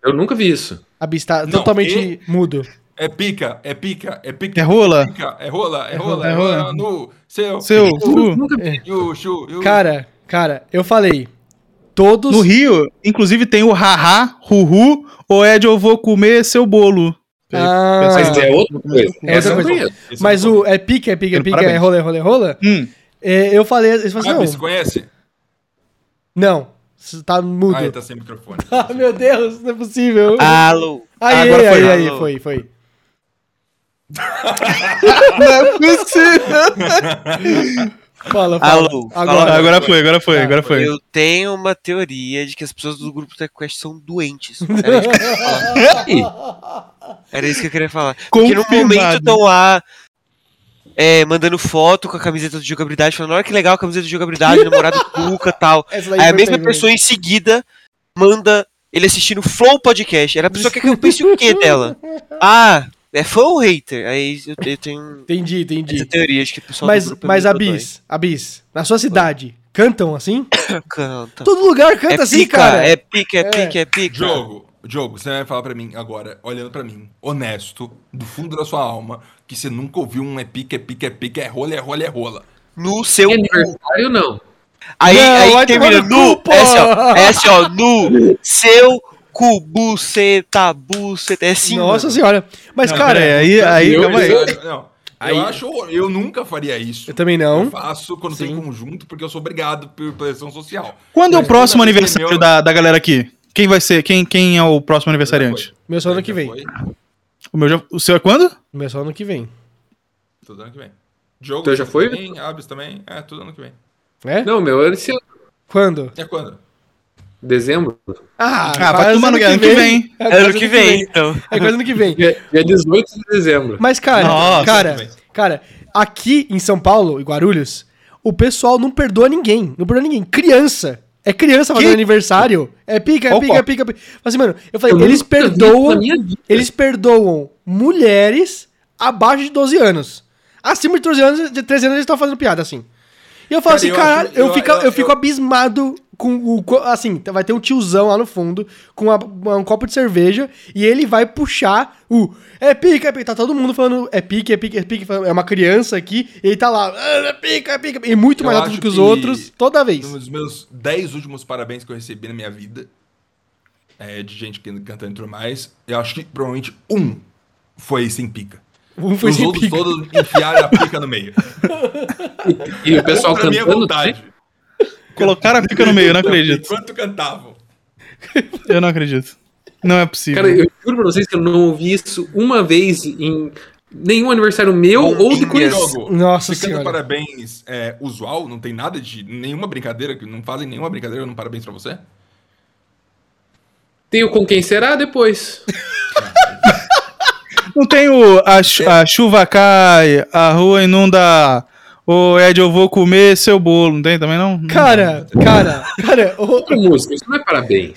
Eu nunca vi isso. Abis tá Não, totalmente mudo. É pica, é pica, é pica. É rola? Pica, é rola, é rola, É é rola. rola. No seu. Seu Yu. Cara, cara, eu falei. Todos. No Rio, inclusive, tem o haha, huhu, ou Ed, eu vou comer seu bolo. Ah, Mas é outra coisa. É Essa eu outra não coisa. Mas eu o é pica, é pica, é pica, parabéns. é rola, é rola, é rola. Hum, É, eu falei, eles falaram Ah, assim, você não, conhece? não, você tá mudo. Ah, ele tá sem microfone. Ah, meu Deus, não é possível. Alô. aí, agora aí, foi. aí, Alô. foi, foi. Não é possível. Fala, fala. Alô, Agora. fala. Agora foi, agora foi, agora foi. Eu tenho uma teoria de que as pessoas do grupo TechQuest são doentes. Era isso que eu queria falar. Ih, Era isso que eu queria falar. Porque no momento estão lá é, mandando foto com a camiseta de jogabilidade, falando, olha que legal a camiseta de jogabilidade, namorado Cuca e tal. Aí a mesma pessoa em seguida manda ele assistindo Flow Podcast. Era a pessoa que eu pense o quê dela? Ah, é fã ou hater? Aí eu, eu tenho Entendi, entendi. essa teoria de que o pessoal Mas, do grupo é mas Abis, Abis, na sua cidade, cantam assim? Canta. Todo lugar canta É assim, pica, cara. é pica, é É. pica, é pica. Diogo, Diogo, você vai falar pra mim agora, olhando pra mim, honesto, do fundo da sua alma, que você nunca ouviu um é pica, é pica, é pica, é rola, é rola, é rola. No seu aniversário não. Aí, Não, aí termina no nu, é assim, ó, é assim, ó, nu, seu cu, buceta, buceta, é assim, Nossa mano. senhora. Mas, Não, cara, Peraí, aí, aí, eu- calma aí. Eu, não, Aí- eu acho, eu nunca faria isso. eu também Eu não. faço quando tem Sim. conjunto, porque eu sou obrigado por pressão social. Quando é o Mas próximo aniversário meu- da, da galera aqui? Quem vai ser? Quem, quem é o próximo aniversariante? Meu só ano que vem. foi? O meu já. O seu é quando? Meu só ano que vem. Tudo ano que vem. Diogo Teu já foi? Também, Abis também. É, tudo ano que vem. É? Não, meu, é esse ano, Quando? É quando? Dezembro. Ah, Ah, vai tomar no ano que vem. É É ano que vem, então. É quase ano que vem. Dia, dia 18 de dezembro. Mas, cara, Nossa, cara, cara, aqui em São Paulo, em Guarulhos, o pessoal não perdoa ninguém. Não perdoa ninguém. Criança. É criança fazendo Que? aniversário. É pica, é Opa. pica, é pica, é pica. Assim, mano, eu falei, Eu eles perdoam. Eles perdoam mulheres abaixo de 12 anos. Acima de 13 anos, de 13 anos eles estão fazendo piada, assim. E eu falo Cara, assim, eu cara, acho- eu, eu- fico, eu, eu- fico eu- abismado com o. Assim, vai ter um tiozão lá no fundo com uma- uma- um copo de cerveja e ele vai puxar o. É pica, é pica. Tá todo mundo falando é pique, é pique, é pique. É uma criança aqui e ele tá lá. "Ah, É pica, é pica. E muito Eu mais alto do que os que outros, toda vez. Um dos meus 10 últimos parabéns que eu recebi na minha vida, é, de gente que cantando e tudo mais, eu acho que provavelmente um foi sem pica. Um foi Os sem outros pica. todos enfiaram a pica no meio. E o pessoal Contra a minha cantando. vontade. Colocaram a pica no meio, eu não acredito. Enquanto cantavam. Eu não acredito. Não é possível. Cara, eu juro pra vocês que eu não ouvi isso uma vez em nenhum aniversário meu ou de conhecido. Nossa canta Senhora. parabéns é, usual, não tem nada de nenhuma brincadeira, que não fazem nenhuma brincadeira num parabéns pra você? Tenho com quem será depois. Não tem o. A, chu- a chuva cai, a rua inunda. Ô, Ed, eu vou comer seu bolo. Não tem também, não? Cara, cara, cara. ô, Outra música, isso não é parabéns.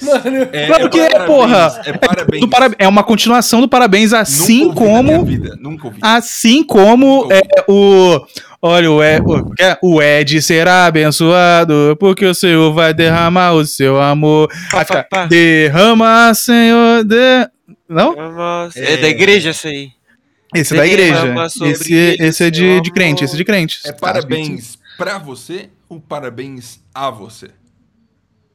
É, Claro que é, parabéns, porra. É parabéns. Do para- É uma continuação do parabéns, Nunca assim minha como. vida, nunca ouvi. Assim como Nunca é, ouvi. o. Olha, o, Ed, o, é? o Ed será abençoado, porque o Senhor vai derramar o seu amor. Vai ficar, pá. derrama, Senhor. De... Não? É. é da igreja essa aí. Esse é da igreja. Esse, esse é de, de crente, esse é de crente. É parabéns pra você ou parabéns a você?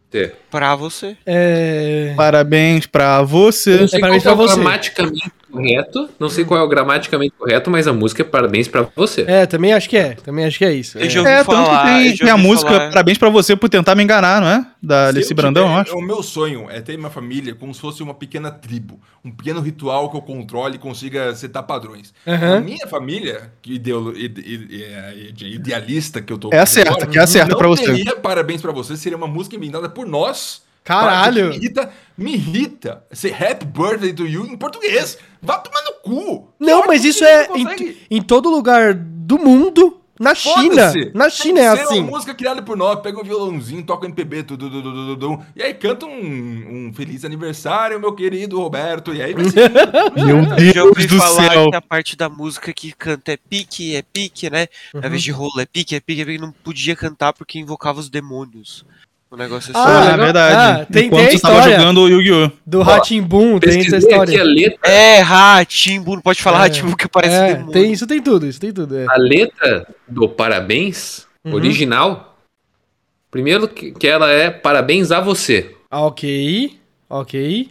Você. Pra você. É... Parabéns pra você. Sei parabéns é pra você. gramaticamente correto. Não sei qual é o gramaticamente correto, mas a música é parabéns pra você. É, também acho que é. Também acho que é isso. Eu É. já ouvi É, tanto falar, que tem, tem a música falar. Parabéns pra você por tentar me enganar, não é? Da Alice Brandão, eu tiver- acho. O meu sonho é ter uma família como se fosse uma pequena tribo. Um pequeno ritual que eu controle e consiga setar padrões. Aham. A minha família, que ideolo- ide- ide- é, ide- idealista que eu tô... É a certa, agora, que é a certa pra você. teria Parabéns pra você, seria uma música inventada por nós. Caralho. Me irrita, me irrita ser Happy Birthday to You em português. Vá tomar no cu. Não, mas isso é em, em todo lugar do mundo. Na China. Na China é assim. uma música criada por nós, pega um violãozinho, toca MPB, tudo, tudo, tudo, tudo, e aí canta um, um feliz aniversário, meu querido Roberto, e aí vai ser. Meu Eu já ouvi Deus do falar céu. que a parte da música que canta é pique, é pique, né? Ao Uhum. invés de rolo, é pique, é pique, é pique. Não podia cantar porque invocava os demônios. Um negócio assim. Ah, Ah, é verdade. Ah, tem- Enquanto tem a você tava história. jogando o Yu-Gi-Oh! Do Ratimbum, tem essa história. letra, É, Ratimbu, não pode falar É. Que parece É, demônio. tem, isso tem tudo, isso tem tudo. É. a letra do parabéns Uhum. original. Primeiro que, que ela é parabéns a você. Ah, Ok, ok.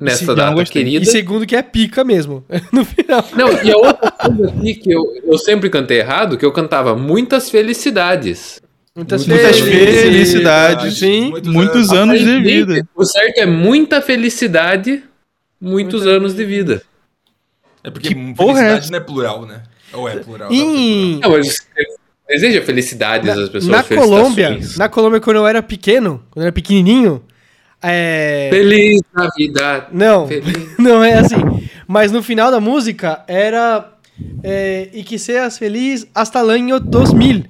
Nessa Sim, data querida. E segundo que é pica mesmo, no final. Não, e a outra coisa aqui que eu, eu sempre cantei errado, que eu cantava muitas felicidades. Muitas, Muitas felicidades. felicidades. Sim. Muitos anos de Aí, vida. O certo é muita felicidade, muitos anos de vida. É porque Que porra é felicidade essa? não é plural, né? Ou é plural? Em- Não, mas deseja felicidades às pessoas. na Colômbia, na Colômbia, quando eu era pequeno, quando eu era pequenininho, é... Feliz Navidade. Não, Feliz. não é assim. Mas no final da música era é, e que seas feliz hasta el año 2000,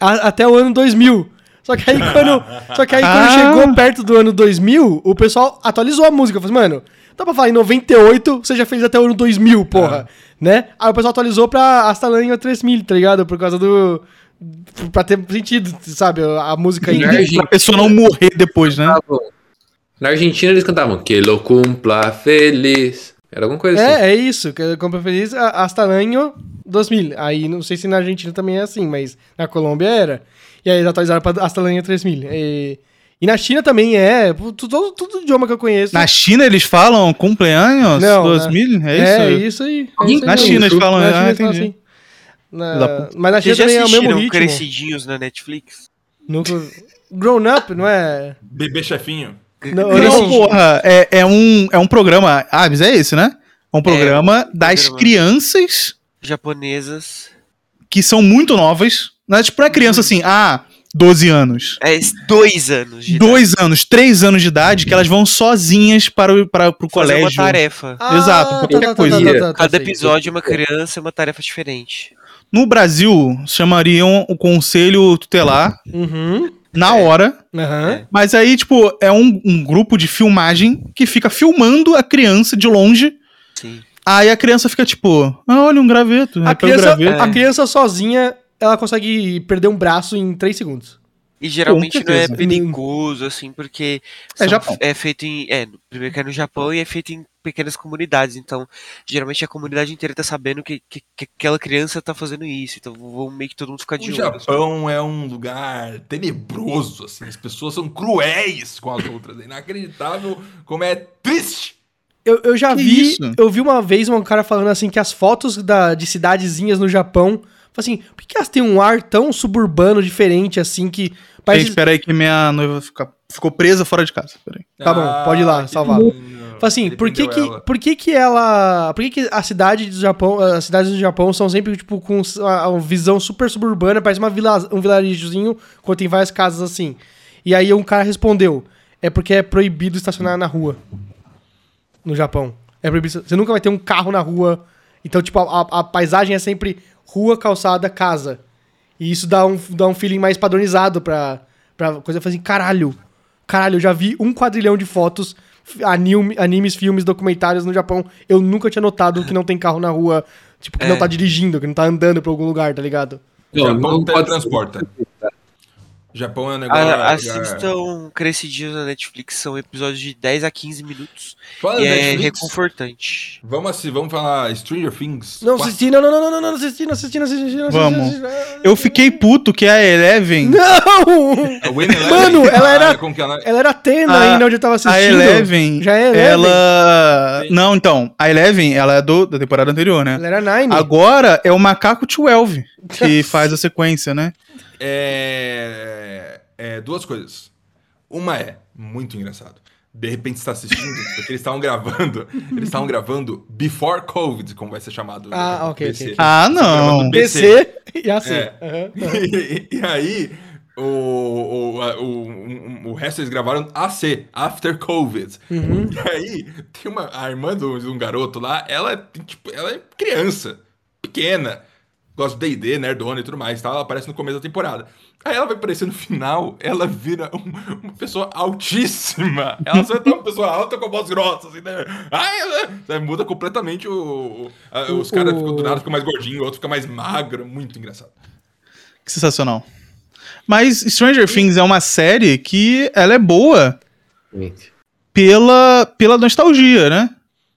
a- até o ano 2000. Só que aí quando, só que aí quando Ah. chegou perto do ano 2000, o pessoal atualizou a música. Falei, mano, dá pra falar em 98, seja feliz até o ano 2000, porra. Né? Aí o pessoal atualizou pra año 3000, tá ligado? Por causa do... Pra ter sentido, sabe? A música ainda. Argentina, Pra pessoa não morrer depois, né? na Argentina eles cantavam Que lo cumpla feliz. Era alguma coisa assim. É, é isso. Que compra feliz a- hasta el año 2000. Aí não sei se na Argentina também é assim, mas na Colômbia era. E aí eles atualizaram pra hasta año 3000. E, e na China também é. Todo, todo idioma que eu conheço. Na China eles falam cumpleaños Não, 2000? É isso? É isso aí. É isso aí Na. China eles falam, Na China ah, eles falam entendi. assim. Na- mas na China também é o mesmo ritmo. Crescidinhos na Netflix? Nunca... Grown Up, não é? Bebê chefinho. Não, Não, porra, é, é, um, é um programa. Ah, mas é esse, né? É um programa das programa. crianças Japonesas. que são muito novas. Não é tipo, é criança assim, ah, 12 anos. É dois anos de Dois anos, três anos de idade, que elas vão sozinhas para, o- para, pro idade. Fazer colégio. uma tarefa. Exato, qualquer coisa. Cada sei. episódio é uma criança e uma tarefa diferente. No Brasil, chamariam o conselho tutelar Uhum. na hora. Aham. Mas aí, tipo, é um, um grupo de filmagem que fica filmando a criança de longe. Sim. Aí a criança fica tipo, ah, olha um graveto. A pega o criança, graveto. a criança sozinha, ela consegue perder um braço em 3 segundos. E geralmente não é perigoso, assim, porque É Japão. é feito em. É, no- primeiro que é no Japão e é feito em pequenas comunidades. Então, geralmente a comunidade inteira tá sabendo que, que, que aquela criança tá fazendo isso. Então vão meio que todo mundo ficar de O olho. assim. Japão é um lugar tenebroso, assim. As pessoas são cruéis com as outras. É inacreditável como é triste. Eu, eu já Que vi, isso? eu vi uma vez um cara falando assim que as fotos da, de cidadezinhas no Japão, assim, por que, elas têm um ar tão suburbano diferente assim que Gente, parece espera aí que minha noiva fica- ficou presa fora de casa. Tá bom, pode ir lá, salvar. Fala assim, por que que, ela. por que que ela, por que que a cidade do Japão, as cidades do Japão são sempre tipo com uma, uma visão super suburbana, parece uma vila, um vilarejozinho, quando tem várias casas assim. E aí um cara respondeu, é porque é proibido estacionar na rua. No Japão. É proibido, você nunca vai ter um carro na rua. Então, tipo, a, a- a paisagem é sempre rua, calçada, casa. E isso dá um, dá um feeling mais padronizado pra, pra coisa. Eu falei assim, caralho, caralho, eu já vi um quadrilhão de fotos, anime, animes, filmes, documentários no Japão. Eu nunca tinha notado que não tem carro na rua, tipo, que É. não tá dirigindo, que não tá andando pra algum lugar, tá ligado? Não, Japão não pode teletransporta. Japão é um negócio. A- lugar- assistam Crescidinhos na Netflix, são episódios de 10 a 15 minutos. Fala e é reconfortante. Vamos, assi- vamos falar Stranger Things. Não assisti, não, não, não, não, não, não assisti, não assisti, não assisti, não assisti. Vamos. não assisti, não assisti. Eu fiquei puto que a Eleven. Não! Mano, ela Ah, era- Como que ela... Ela era Atena A- ainda onde eu tava assistindo. A Eleven. Já é Eleven. Ela. Não, então. A Eleven, ela é do, da temporada anterior, né? Ela era Nine. Agora é o Macaco 12 que faz a sequência, né? É, é, duas coisas. Uma é muito engraçado. De repente você está assistindo, porque eles estavam gravando, eles estavam gravando Before COVID, como vai ser chamado. Ah, né, ok, BC. ok. Ah, Eles estavam não. BC e AC. É. Aham. e, e aí, o, o, o, o resto eles gravaram AC, After Covid. Uhum. E aí, tem uma, a irmã de um garoto lá, ela, tipo, ela é criança, pequena, gosta de D&D, nerdona e tudo mais, tá? Ela aparece no começo da temporada. Aí ela vai aparecer no final, ela vira um- uma pessoa altíssima. Ela só é uma pessoa alta com a voz grossa, assim, né? Ai, ela- sabe, muda completamente o... os caras ficam do nada ficam mais gordinhos, o outro fica mais magro, muito engraçado. Que sensacional. Mas Stranger Things é uma série que ela é boa Gente. pela, pela nostalgia, né?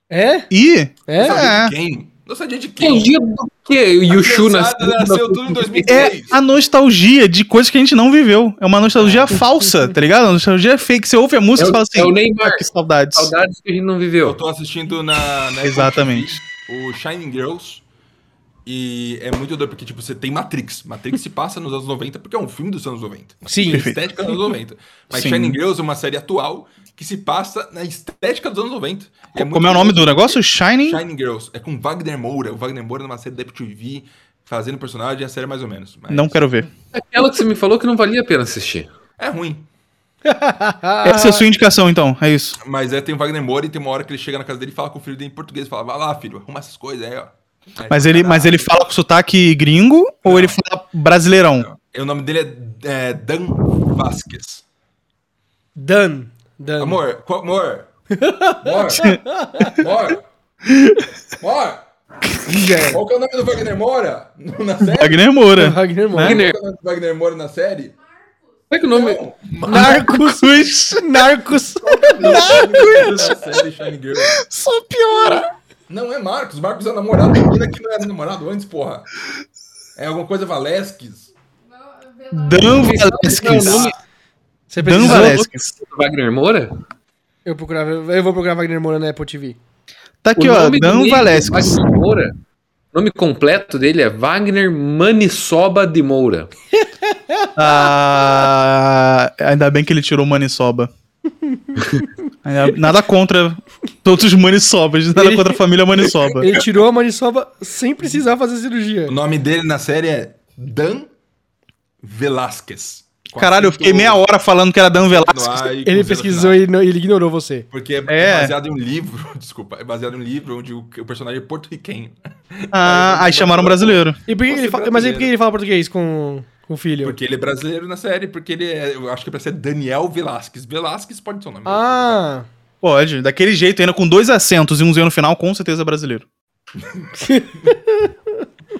É? E. É? Nostalgia É. de quem? Nostalgia de Que quem? do quê? O Yushu nasceu. nasceu tudo em É 2003. a nostalgia de coisas que a gente não viveu. É uma nostalgia falsa, tá ligado? A nostalgia fake. Você ouve a música É e fala assim. é o Neymar. "Ah, que saudades. Saudades que a gente não Eu viveu. tô assistindo na, na Exatamente. O Shining Girls. E é muito doido, porque, tipo, você tem Matrix. Matrix se passa nos anos 90, porque é um filme dos anos 90. Sim. Tem estética dos anos 90. Mas Sim. Shining Girls é uma série atual que se passa na estética dos anos 90. E muito Como é o nome do negócio? Shining? Shining Girls. É com Wagner Moura. O Wagner Moura numa série da Apple TV, fazendo personagem, a série é mais ou menos. Mas Não quero ver. Aquela que você me falou que não valia a pena assistir. É ruim. Essa é a sua indicação, então. É isso. Mas é, tem o Wagner Moura e tem uma hora que ele chega na casa dele e fala com o filho dele em português. Fala, vai lá, filho, arruma essas coisas aí, ó. Mas ele, mas ele fala com sotaque gringo ou ele fala brasileirão? "Ah, O nome dele é, é Dan Vasquez. Dan. Dan. Amor, qual, amor. Amor. Amor. Amor. Qual que é o nome do Wagner Moura na série? Wagner Moura. Wagner Moura. Qual que é o nome do Wagner Moura na série? Como é que o nome. Não, Narcos. Narcos. na série Shining Girl. Só piora. Não é Marcos. Marcos é namorado da menina que não era namorado antes, porra. É alguma coisa Valesques. Dan Valesquez. Você Dan? Valesquez. Wagner Moura? Eu, procurava, eu vou procurar Wagner Moura na Apple TV. Tá aqui, O ó. Dan meio, Valesquez. Wagner Moura. O nome completo dele é Wagner Manisoba de Moura. Ah, ainda bem que ele tirou o Manisoba. Ainda- Nada contra todos os Manisobas, nada Ele- contra a família Manisoba. Ele tirou a maniçoba sem precisar fazer cirurgia. O nome dele na série é Dan Velasquez. Caralho, eu fiquei meia hora falando que era Dan Velasquez. Ele pesquisou e ele ignorou você. Porque é, É. baseado em um livro, desculpa, é baseado em um livro onde o, o personagem é porto-riquenho. Ah, aí chamaram um brasileiro. E por que ele fala, brasileiro. mas aí por que ele fala português com, com o filho? Porque ele é brasileiro na série, porque ele é, eu acho que é pra ser Daniel Velasquez. Velasquez pode ser o nome. Ah, Pode, daquele jeito, ainda com dois acentos e um Z no final, com certeza é brasileiro.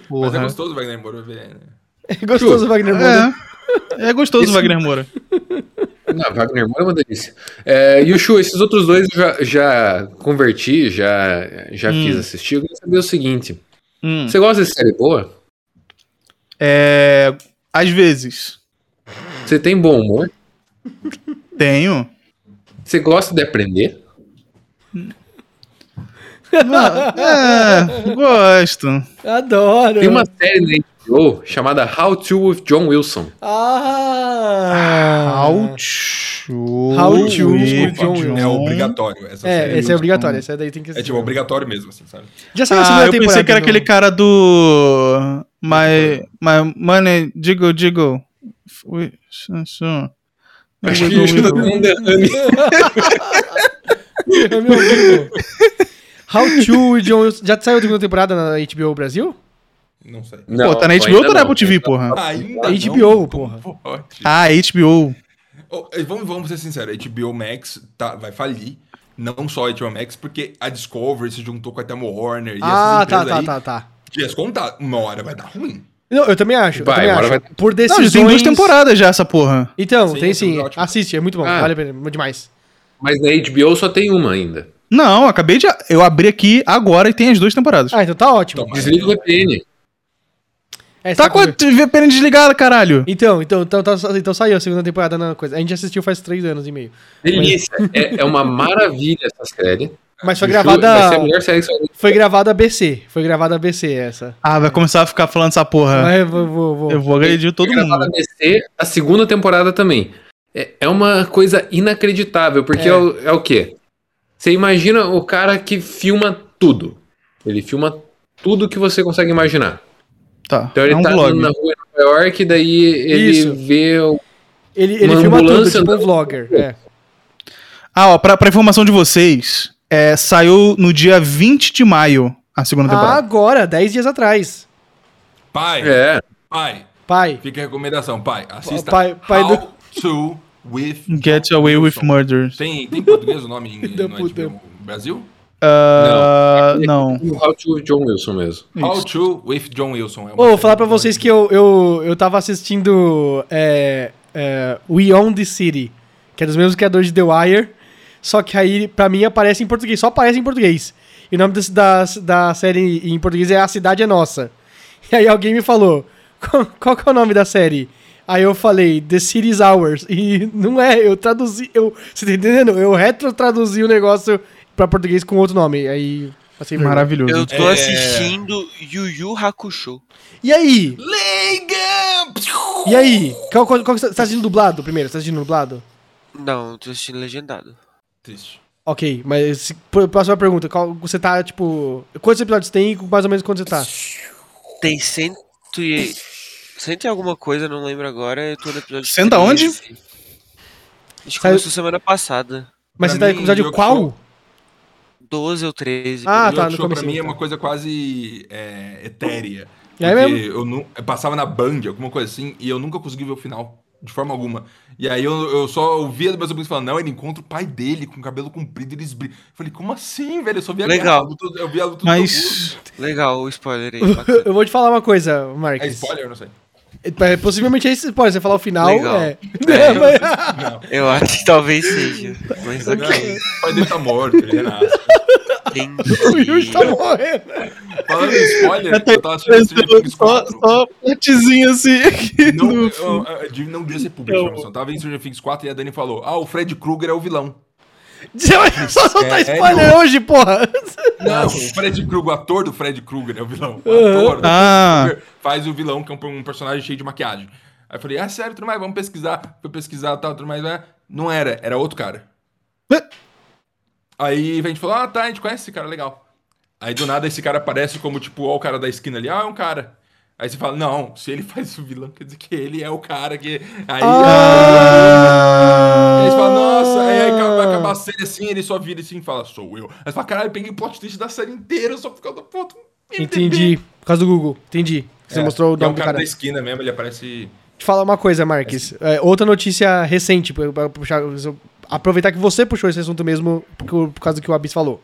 Mas é gostoso o Wagner Moura ver, né? é gostoso o Wagner Moura. É, é gostoso o Esse- Wagner Moura. Não, Wagner Moura é uma delícia. É, Yushu, esses outros dois eu já, já converti, já, já Hum. fiz assistir. Eu queria saber o seguinte: Hum. você gosta de série boa? É, às vezes. Você tem bom humor? Tenho. Você gosta de aprender? Ah, é, gosto. Adoro. Tem uma série na HBO chamada How to with John Wilson. Ah. How to, How to with John Wilson. É obrigatório. Essa série É, esse é obrigatório. Esse daí tem que É tipo obrigatório mesmo, assim, sabe? Já saiu a Ah, segunda eu pensei temporada. que era do- aquele cara do. My, my money, Jiggle Jiggle. Su- Acho que ajuda com um derrame. É meu amigo. How to John. Já saiu a segunda temporada na HBO Brasil? Não sei. Pô, tá na HBO ou tá na não. Apple TV, porra? Ainda HBO, não, porra. pode? Ah, HBO. Oh, eh, vamos, vamos ser sinceros, HBO Max tá, vai falir. Não só a HBO Max, porque a Discovery se juntou com a Time Warner e Ah, essas tá, empresas tá, aí. tá, tá. Dias contados, uma hora vai dar ruim. Não, eu também acho. Vai, eu também acho. vai- Por Não, decisões... já tem duas temporadas já, essa porra. Então, Sim, tem sim, sim. ótimo. Assiste, é muito bom. Ah. Vale a pena, demais. Mas na HBO só tem uma ainda. Não, acabei de. Eu abri aqui agora e tem as duas temporadas. Ah, então tá ótimo. Então, Desliga o VPN. É, Tá com a como- VPN desligada, caralho. Então, então, então, tá- então saiu a segunda temporada na coisa. A gente assistiu faz três anos e meio. Delícia. É, é uma maravilha essa série. Mas foi Vai ser a gravada. melhor série que você Foi gravada ABC. Foi gravada ABC essa. Ah, vai começar a ficar falando essa porra. Mas vou, vou, vou. Eu vou agredir todo Foi gravada mundo. a segunda temporada também. É, é uma coisa inacreditável, porque É. é, o, é o quê? Você imagina o cara que filma tudo. Ele filma tudo que você consegue imaginar. Tá, Então ele é um tá vlog. na rua em Nova York, daí ele Isso. vê o. Ele, ele Uma filma tudo, tipo um vlogger. É. Ah, ó, pra, pra informação de vocês, é, saiu no dia 20 de maio a segunda Ah, temporada. agora, 10 dias atrás. Pai, É. pai, Pai. fica a recomendação, pai. Assista Pai- pai How do- to with Get Away with. Murder. Tem, tem em português o nome em, puta. HBO Brasil? Ah, não. O How to John Wilson mesmo. How Isso. to with John Wilson. É vou falar pra vocês que eu, eu, eu tava assistindo é, é, We Own the City, que é dos mesmos criadores de The Wire, só que aí pra mim aparece em português, só aparece em português. E o nome desse- da, da série em português é A Cidade é Nossa. E aí alguém me falou, qual, qual que é o nome da série? Aí eu falei, The City's Ours. E não é, eu traduzi, eu, você tá entendendo? Eu retrotraduzi o negócio pra português com outro nome. Aí, passei. Maravilhoso. Eu tô É. assistindo Yu Yu Hakusho. E aí? Leigam! E aí? Qual, qual, qual você tá assistindo dublado primeiro? Você tá assistindo dublado? Não, tô assistindo legendado. Triste. Ok, mas próxima pergunta. Qual, você tá, tipo. Quantos episódios tem e mais ou menos quanto você tá? Tem cento e... Cento e alguma coisa, não lembro agora. Eu tô no episódio Cento aonde? 13. Acho que Saiu- começou semana passada. Mas Pra você tá no episódio qual? sou- 12 ou 13. Ah, tá, no Show pra mim é tá. uma coisa quase é, etérea. É Porque mesmo? eu, nu- eu passava na Band, alguma coisa assim, e eu nunca consegui ver o final, de forma alguma. E aí eu, eu só ouvia meus amigos falando, não, ele encontra o pai dele com cabelo comprido e eles brigam. Eu falei, como assim, velho? Eu só via a Legal. guerra, eu via a luta do Mas. Legal, o spoiler aí. Eu vou te falar uma coisa. Marcos. É spoiler, não sei. É, possivelmente é esse spoiler. Você falar o final. Legal. É. É. Mas- Não, Eu acho que talvez seja. Mas não, ok. o pai dele tá morto, ele renasce. o Yuri tá morrendo. Falando em spoiler, Eu tava assistindo só, 4. só partezinho assim aqui. Não, no eu- eu- eu- não devia ser público, Eu-. Tava em Stranger Things 4 e a Dani falou: Ah, o Fred Krueger é o vilão. Só soltar Sério? spoiler hoje, porra. Não, o Fred Krueger, o ator do Fred Krueger é o vilão. O Uhum. ator do Ah. Faz o vilão, que é um, um personagem cheio de maquiagem. Aí eu falei, ah, sério, tudo mais, vamos pesquisar. Fui pesquisar tal, tudo mais. né? Não era, era outro cara. Ué? Aí a gente falou, ah, tá, a gente conhece esse cara, legal. Aí do nada esse cara aparece como, tipo, ó, o cara da esquina ali, ah, é um cara. Aí você fala, não, se ele faz o vilão, quer dizer que ele é o cara que. Aí. Ah. Aí você fala, nossa, aí, aí vai acabar a série assim, ele só vira assim e fala, sou eu. Aí você fala, caralho, eu peguei o plot twist da série inteira só por causa do ponto. Entendi. Por causa do Google. Entendi. Você É, mostrou o é nome o do cara cara. da esquina mesmo, ele aparece. te falar uma coisa, Marques. É, outra notícia recente, pra, puxar, aproveitar que você puxou esse assunto mesmo por, por causa do que o Abis falou.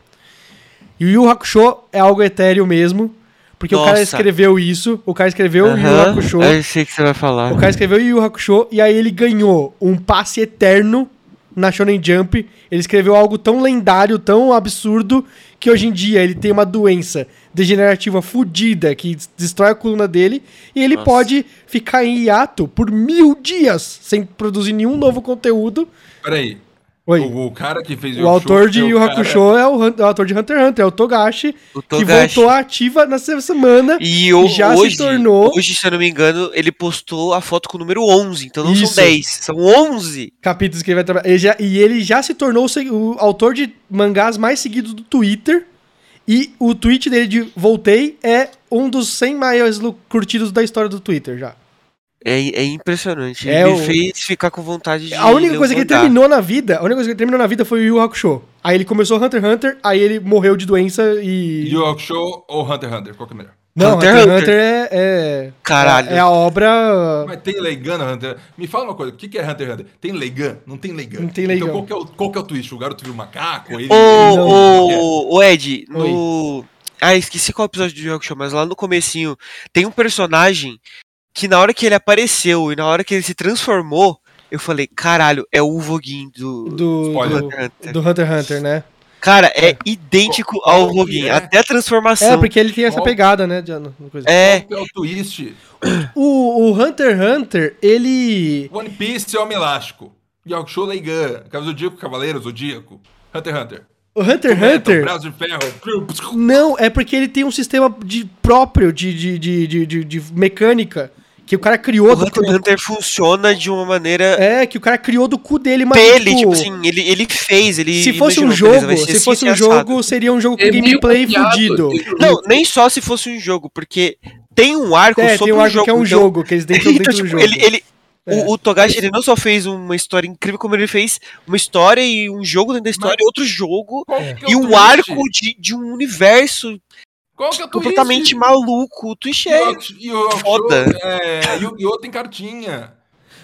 Yu Yu Hakusho é algo etéreo mesmo, porque o cara Nossa. escreveu isso, o cara escreveu Yu Yu Hakusho, Eu sei o que você vai falar. o cara escreveu Yu Yu Hakusho e aí ele ganhou um passe eterno na Shonen Jump. Ele escreveu algo tão lendário, tão absurdo, que hoje em dia ele tem uma doença degenerativa fodida que des- destrói a coluna dele e ele Nossa. pode ficar em hiato por mil dias sem produzir nenhum novo conteúdo. Peraí. Oi. O, o cara que fez O autor de é o Yu Yu cara- Hakusho é o, é o autor de Hunter x Hunter, é o Togashi, O que Togashi. voltou ativa nessa semana. E o, já se hoje, tornou- hoje, se eu não me engano, ele postou a foto com o número 11. Então não Isso. são 10, são 11. capítulos que ele vai trabalhar. Ele já- e ele já se tornou o, se- o autor de mangás mais seguidos do Twitter. E o tweet dele de Voltei é um dos 100 maiores curtidos da história do Twitter já. É, é impressionante. É ele o- me fez ficar com vontade de. A única coisa o que ele terminou na vida, a única coisa que ele terminou na vida foi o Yu Yu Hakusho. Aí ele começou Hunter x Hunter, aí ele morreu de doença e... Yu Yu Show ou Hunter x Hunter? Qual que é melhor? Não, Hunter Hunter x x Hunter é, é... Caralho. É a obra... Mas tem Leigan no Hunter Me fala uma coisa, o que que é Hunter x Hunter? Tem Leigan? Não tem Leigan. Não tem Leigan. Então qual que é o, qual que é o twist? O garoto viu o macaco? Ele, Ô, ele- ô, ô, Ed, no. Ah, esqueci qual episódio do Jogo Show, mas lá no comecinho tem um personagem que na hora que ele apareceu e na hora que ele se transformou, eu falei, caralho, é o Voguin do, Do, do, Hunter x Hunter. do Hunter x Hunter, né? Cara, é idêntico Qual ao Roguin. é? Até a transformação. É, porque ele tem essa pegada, né? Coisa. É, é o twist? O, o Hunter x Hunter, ele. One Piece é Homem Elástico. Yakusho Leigan. Cavaleiro Zodíaco, Cavaleiro Zodíaco. Hunter x Hunter. O Hunter x Hunter. Braço de ferro. Não, é porque ele tem um sistema de, próprio de, de, de, de, de- de mecânica que o cara criou o do Hunter Hunter funciona de uma maneira É, que o cara criou do cu dele, mas. dele, tipo assim, ele, ele fez, ele se fosse um imaginou, beleza, jogo, ser se assim, fosse um assado. jogo, seria um jogo com É gameplay fudido. Não, nem só se fosse um jogo, porque tem um arco É, sobre tem um o arco jogo. que é um então- jogo, que eles dentro, então, dentro do tipo, jogo. ele, ele, É. o, o Togashi ele não só fez uma história incrível, como ele fez uma história e um jogo dentro da história, e outro jogo, é e um arco de, de um universo Qual que é o twist? completamente maluco. O Twitch E o é. E o foda. É, Yu-Gi-Oh! tem cartinha.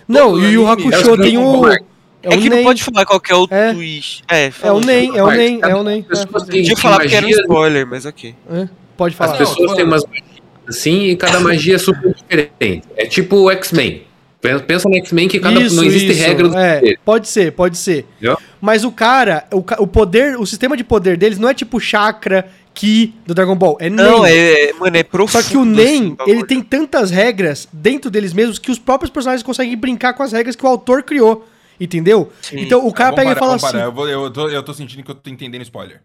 Não, e o. Hakusho É tem o o. É, É o que não Nen. pode falar qual que é o É. twist. É, É fala o. Nen, é o cada é o Nen. pessoa É, Podia falar porque era um spoiler, mas ok. é, Pode As falar. Não, pessoas têm umas magias assim e cada magia é super diferente. É tipo o X-Men. Pen- Pensa no X-Men que cada, não existe regra do é, poder. Pode ser, pode ser. Entendeu? Mas o cara, o, o poder, o sistema de poder deles não é tipo chakra, ki do Dragon Ball. É Não, Nen. é, mano, é profundo. Só que o Nen, ele tem tantas regras dentro deles mesmos que os próprios personagens conseguem brincar com as regras que o autor criou. Entendeu? Sim. Então o cara Vamos pega parar, e fala assim. Eu, vou- eu tô, eu tô sentindo que eu tô entendendo spoiler.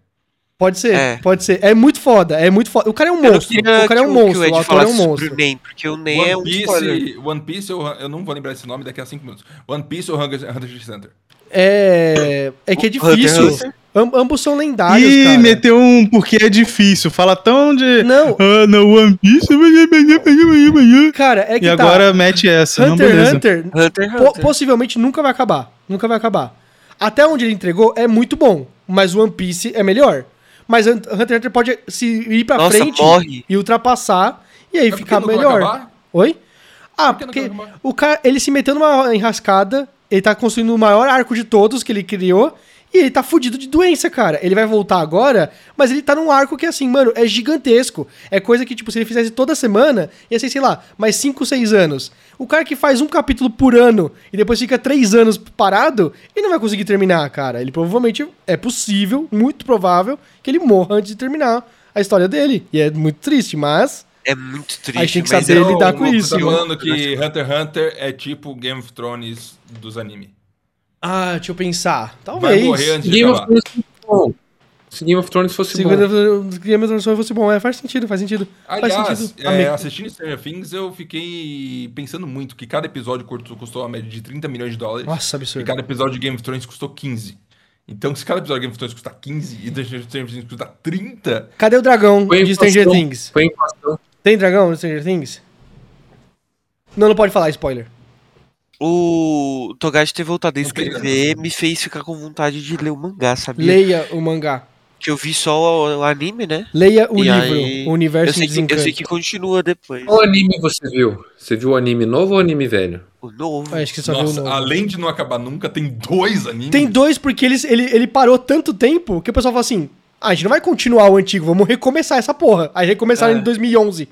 Pode ser, É. pode ser. É muito foda, é muito foda. O cara é um monstro. O cara é um monstro, o o ator é um sobre monstro. o Nen, porque o Nen é um spoiler. Piece, One Piece eu, eu não vou lembrar esse nome daqui a 5 minutos. One Piece ou Hunter, Hunter x Hunter? É. É que é Hunter difícil. Hunter. Am- ambos são lendários, Ih, cara. meteu um porque é difícil. Fala tão de. Não, Ah, não, One Piece. cara, é que E tá. agora mete essa. não, Hunter x beleza. Hunter Hunter x po- Hunter. possivelmente nunca vai acabar. Nunca vai acabar. Até onde ele entregou é muito bom, mas o One Piece é melhor. Mas Hun- Hunter x Hunter pode se ir pra Nossa, frente morre. e ultrapassar e aí ficar melhor. Oi? Ah, Por que porque acabar? o cara, ele se meteu numa enrascada, ele tá construindo o maior arco de todos que ele criou, e ele tá fudido de doença, cara. Ele vai voltar agora, mas ele tá num arco que, assim, mano, é gigantesco. É coisa que, tipo, se ele fizesse toda semana, ia ser, sei lá, mais 5, 6 anos. O cara que faz um capítulo por ano e depois fica 3 anos parado, ele não vai conseguir terminar, cara. Ele provavelmente, é possível, muito provável, que ele morra antes de terminar a história dele. E é muito triste, mas... É muito triste. Aí tem que saber é- lidar com isso, falando que Hunter x Hunter é tipo Game of Thrones dos anime. Ah, deixa eu pensar. Vai Talvez. morrer antes de Game of. Thrones fosse bom. Se Game of Thrones fosse Se bom. Game of Thrones fosse bom, é, faz sentido, faz sentido. faz Aliás, sentido. é, assistindo Stranger Things, eu fiquei pensando muito que cada episódio curto custou uma média de 30 milhões de dólares. Nossa, E absurdo. cada episódio de Game of Thrones custou 15. Então, se cada episódio de Game of Thrones custa 15 e Stranger Things custa 30, Cadê o dragão Foi de Stranger. Things? Foi inflação. Tem dragão de Stranger Things? Não, não pode falar spoiler. O Togashi ter voltado a escrever me fez ficar com vontade de ler o mangá, sabia? Leia o mangá. Que eu vi só o, o anime, né? Leia o E livro, aí, o Eu Universo sei, em que, eu sei que continua depois. Qual anime você viu? Você viu o anime novo ou o anime velho? O novo. Acho que só viu o nossa, novo. além de não acabar nunca, tem dois animes. Tem dois porque eles, ele, ele parou tanto tempo que o pessoal fala assim: ah, a gente não vai continuar o antigo, vamos recomeçar essa porra. Aí recomeçaram É. em 2011.